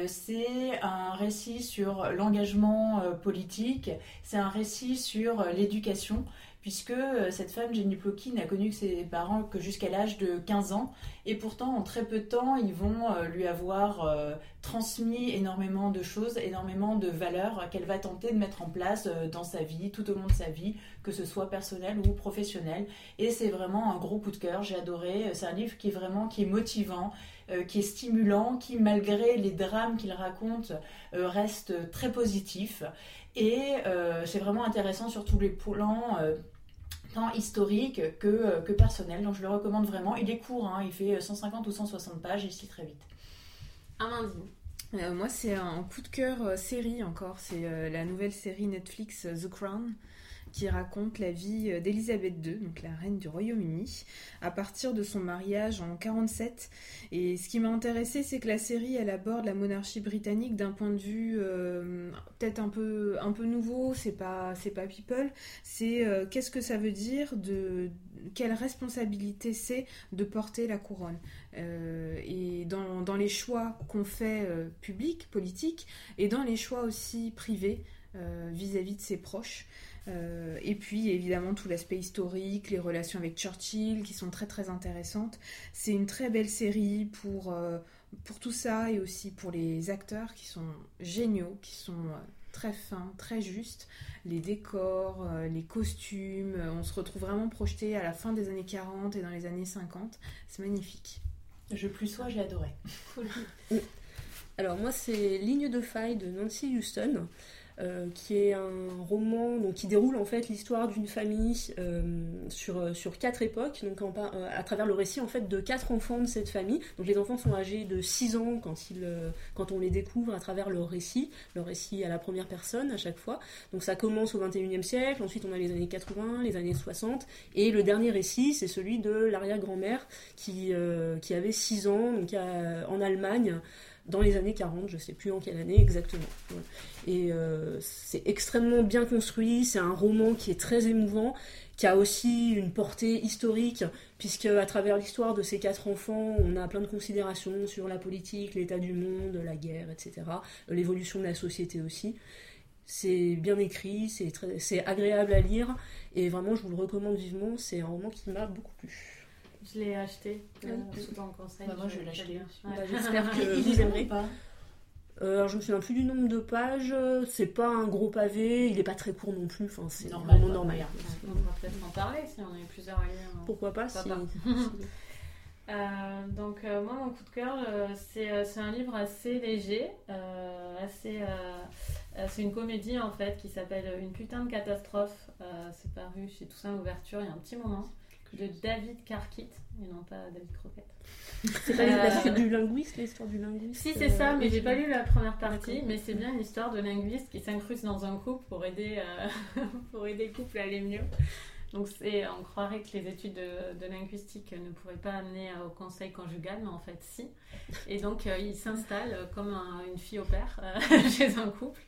c'est un récit sur l'engagement politique, c'est un récit sur l'éducation, puisque euh, cette femme, Jenny Plocky, n'a connu que ses parents que jusqu'à l'âge de 15 ans, et pourtant, en très peu de temps, ils vont euh, lui avoir euh, transmis énormément de choses, énormément de valeurs qu'elle va tenter de mettre en place dans sa vie, tout au long de sa vie, que ce soit personnel ou professionnel. Et c'est vraiment un gros coup de cœur, j'ai adoré. C'est un livre qui est vraiment qui est motivant, qui est stimulant, qui malgré les drames qu'il raconte reste très positif. Et euh, c'est vraiment intéressant sur tous les plans. euh, tant historique que, euh, que personnel, donc je le recommande vraiment. Il est court, hein, il fait 150 ou 160 pages et il se lit très vite. Amandine. Euh, moi, c'est un coup de cœur euh, série encore. C'est euh, la nouvelle série Netflix euh, The Crown qui raconte la vie euh, d'Elisabeth II, donc la reine du Royaume-Uni, à partir de son mariage en 47. Et ce qui m'a intéressé, c'est que la série, elle aborde la monarchie britannique d'un point de vue euh, peut-être un peu, un peu nouveau. C'est pas, pas people. C'est euh, qu'est-ce que ça veut dire de quelle responsabilité c'est de porter la couronne? Et dans, dans les choix qu'on fait publics, politiques, et dans les choix aussi privés vis-à-vis de ses proches. Euh, et puis évidemment tout l'aspect historique, les relations avec Churchill qui sont très très intéressantes. C'est une très belle série pour, euh, pour tout ça et aussi pour les acteurs qui sont géniaux, qui sont euh, très fins, très justes. Les décors, euh, les costumes, on se retrouve vraiment projeté à la fin des années 40 et dans les années 50. C'est magnifique. Je plus sois, j'ai adoré. Alors moi c'est Ligne de faille de Nancy Houston, euh, qui est un roman donc, qui déroule en fait l'histoire d'une famille euh, sur, euh, sur quatre époques, donc à travers le récit en fait de quatre enfants de cette famille. Donc les enfants sont âgés de 6 ans quand, ils, quand on les découvre à travers leur récit, leur récit à la première personne à chaque fois. Donc ça commence au 21e siècle, ensuite on a les années 80, les années 60, et le dernier récit c'est celui de l'arrière-grand-mère qui, qui avait 6 ans donc, en Allemagne dans les années 40, je sais plus en quelle année exactement. Et euh, c'est extrêmement bien construit, c'est un roman qui est très émouvant, qui a aussi une portée historique, puisque à travers l'histoire de ces quatre enfants, on a plein de considérations sur la politique, l'état du monde, la guerre, etc., euh, l'évolution de la société aussi. C'est bien écrit, c'est agréable à lire, et vraiment je vous le recommande vivement, c'est un roman qui m'a beaucoup plu. Je l'ai acheté euh, Oui. sous ton conseil. Bah, moi, je vais l'acheter. Bah, Ouais. J'espère aimerez. ou pas Euh, alors je me souviens plus du nombre de pages, c'est pas un gros pavé, il est pas très court non plus, enfin c'est Normal, vraiment normal. Ouais. On pourra peut-être en parler si on a eu plusieurs à lire. hein. Pourquoi pas Pourquoi si- pas. Euh, donc euh, moi mon coup de cœur euh, c'est euh, c'est un livre assez léger, euh, assez c'est une comédie en fait qui s'appelle Une putain de catastrophe. Euh, c'est paru chez Toussaint Louverture il y a un petit moment de David Carkit et non pas David Croquette. C'est pas Euh, du linguiste, l'histoire du linguiste Si c'est ça, euh, mais j'ai pas lu la première partie, D'accord. mais c'est bien une histoire de linguiste qui s'incruste dans un couple pour aider euh, pour aider le couple à aller mieux. Donc on croirait que les études de, de linguistique ne pourraient pas amener au conseil conjugal, mais en fait si. Et donc euh, il s'installe comme un- une fille au père chez un couple.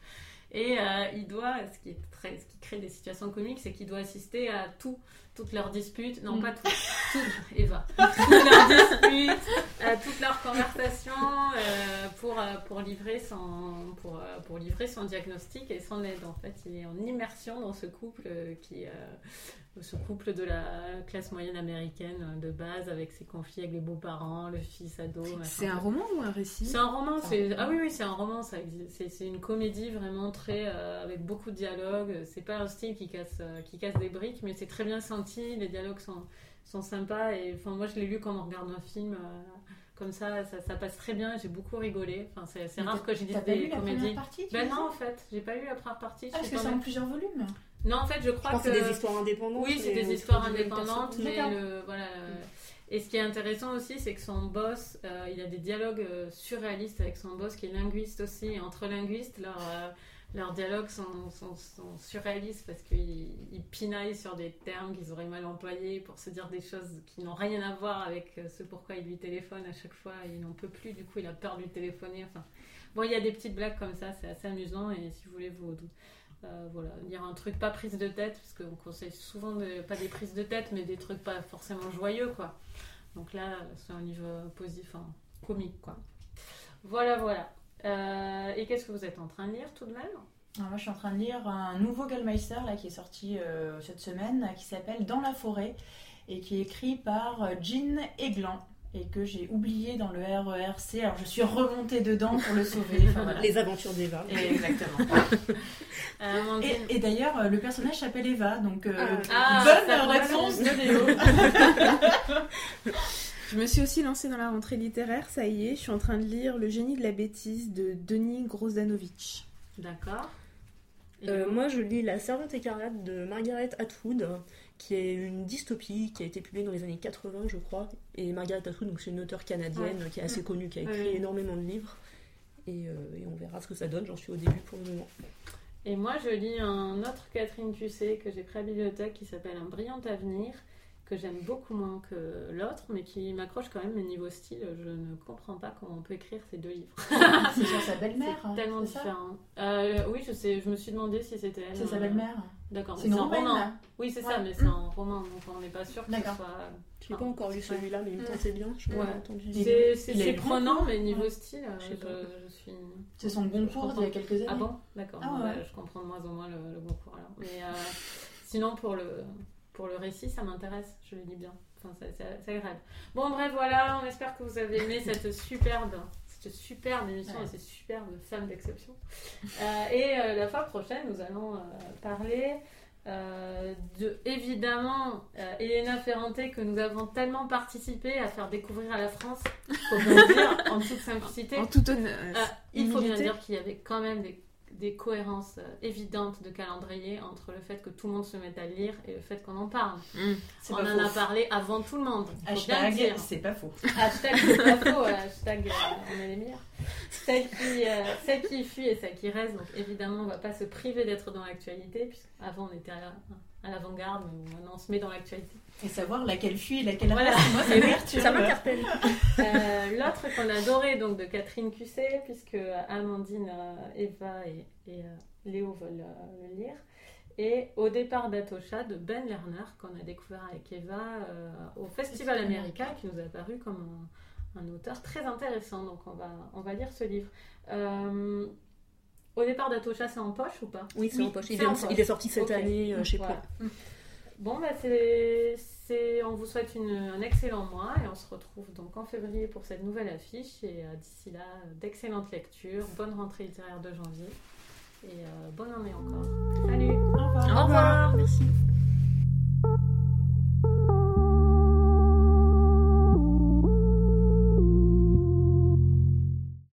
Et euh, il doit, ce qui, est très, ce qui crée des situations comiques, c'est qu'il doit assister à tout, toutes leurs disputes, non Mm. pas tout, tout, Eva, toutes leurs disputes, à toutes leurs conversations euh, pour, euh, pour, livrer son, pour, euh, pour livrer son diagnostic et son aide. En fait, il est en immersion dans ce couple euh, qui, euh, ce couple de la classe moyenne américaine euh, de base avec ses conflits avec les beaux-parents, le fils ado. C'est un roman ou un récit? C'est un roman, C'est ah oui oui c'est un roman, ça c'est c'est une comédie vraiment très euh, avec beaucoup de dialogues. C'est pas un style qui casse euh, qui casse des briques, mais c'est très bien senti. Les dialogues sont sont sympas et enfin moi je l'ai lu comme on regarde un film, euh, comme ça, ça, ça passe très bien. J'ai beaucoup rigolé. Enfin, c'est rare que je dise des la comédies. première partie Ben non, en fait, j'ai pas lu la première partie. Ah, je parce que c'est en plusieurs volumes. Non, en fait, je crois Je pense que c'est des histoires indépendantes. Oui, c'est des histoires indépendantes, mais le, voilà. le- Et ce qui est intéressant aussi, c'est que son boss, euh, il a des dialogues euh, surréalistes avec son boss qui est linguiste aussi. Et entre linguistes, leurs euh, leurs dialogues sont, surréalistes parce qu'ils ils pinaillent sur des termes qu'ils auraient mal employés pour se dire des choses qui n'ont rien à voir avec euh, ce pourquoi il lui téléphone à chaque fois. Il n'en peut plus, du coup, il a peur de lui téléphoner. Enfin, bon, il y a des petites blagues comme ça, c'est assez amusant. Et si vous voulez vous euh, voilà, dire un truc pas prise de tête, parce qu'on conseille souvent pas des prises de tête, mais des trucs pas forcément joyeux, quoi. Donc là, c'est un livre positif, comique, quoi. Voilà, voilà. Euh, et qu'est-ce que vous êtes en train de lire tout de même Alors moi, je suis en train de lire un nouveau Gallmeister là, qui est sorti euh, cette semaine, qui s'appelle Dans la forêt et qui est écrit par euh, Jean Eglan et que j'ai oublié dans le RERC. Alors je suis remontée dedans pour le sauver. Enfin, voilà. Les aventures d'Eva. Exactement. Euh, Et, et d'ailleurs, le personnage s'appelle Eva, donc euh, Ah, bonne réponse de Léo. Je me suis aussi lancée dans la rentrée littéraire, ça y est, je suis en train de lire Le génie de la bêtise de Denis Grosdanovic. D'accord. Euh, moi, je lis La Servante écarlate de Margaret Atwood, qui est une dystopie qui a été publiée dans les années 80, je crois. Et Margaret Atwood, donc c'est une auteure canadienne qui est assez connue, qui a écrit Ouais. énormément de livres. Et, euh, et on verra ce que ça donne. J'en suis au début pour le moment. Et moi, je lis un autre Catherine Cusset que j'ai pris à la bibliothèque qui s'appelle Un brillant avenir, que j'aime beaucoup moins que l'autre, mais qui m'accroche quand même. Mais niveau style, je ne comprends pas comment on peut écrire ces deux livres. C'est sur sa belle-mère. C'est tellement c'est différent. Euh, oui, je sais, je me suis demandé si c'était elle. C'est sa euh, belle-mère. D'accord, C'est c'est un roman. là. Oui, c'est Ouais. ça, mais c'est un roman, donc on n'est pas sûr que ce D'accord. soit. Je n'ai pas encore lu celui-là, mais il me tentait bien. Je Ouais. entendu Il- dire. C'est c'est- c'est prenant, mais niveau Ouais. style, Je je, sais pas. je suis. C'est son bon cours d'il y a quelques années. Ah bon? D'accord, Ah ouais. bah, je comprends de moins en moins le, le bon cours alors. Mais euh, sinon, pour le, pour le récit, ça m'intéresse, je le lis bien. Enfin, c'est- agréable. Bon, bref, voilà, on espère que vous avez aimé cette superbe, cette superbe émission Ouais. et ces superbes femmes d'exception. Euh, et euh, la fois prochaine, nous allons euh, parler. de évidemment Elena Ferrante que nous avons tellement participé à faire découvrir à la France, faut bien dire, en toute simplicité. En toute honneur. Euh, il faut bien dire qu'il y avait quand même des, des cohérences euh, évidentes de calendrier entre le fait que tout le monde se mette à lire et le fait qu'on en parle. C'est On en a parlé avant tout le monde. Hashtag, c'est pas faux. Hashtag c'est pas faux, euh, hashtag euh, on est les meilleurs. Celle qui, euh, celle qui fuit et celle qui reste, donc évidemment on va pas se priver d'être dans l'actualité, puisqu'avant on était à, à l'avant-garde, on se met dans l'actualité. Et savoir laquelle fuit et laquelle Voilà. Moi, ça m'perturbe. ça m'interpelle. Euh, L'autre qu'on a adoré, donc de Catherine Cusset, puisque Amandine, euh, Eva et, et, euh, Léo veulent euh, le lire. Et Au départ d'Atocha de Ben Lerner, qu'on a découvert avec Eva euh, au Festival Américain, qui nous a paru comme un, un auteur très intéressant. Donc on va, on va lire ce livre. Euh, au départ d'Atocha, c'est en poche ou pas? Oui, c'est Oui, en poche. Il est, en poche. il est sorti cette année euh, chez Voilà. Plon. Bon, bah c'est, c'est, on vous souhaite une- un excellent mois et on se retrouve donc en février pour cette nouvelle affiche. Et euh, d'ici là, d'excellentes lectures, bonne rentrée littéraire de janvier et euh, bonne année encore. Salut Au revoir. Au revoir. Merci.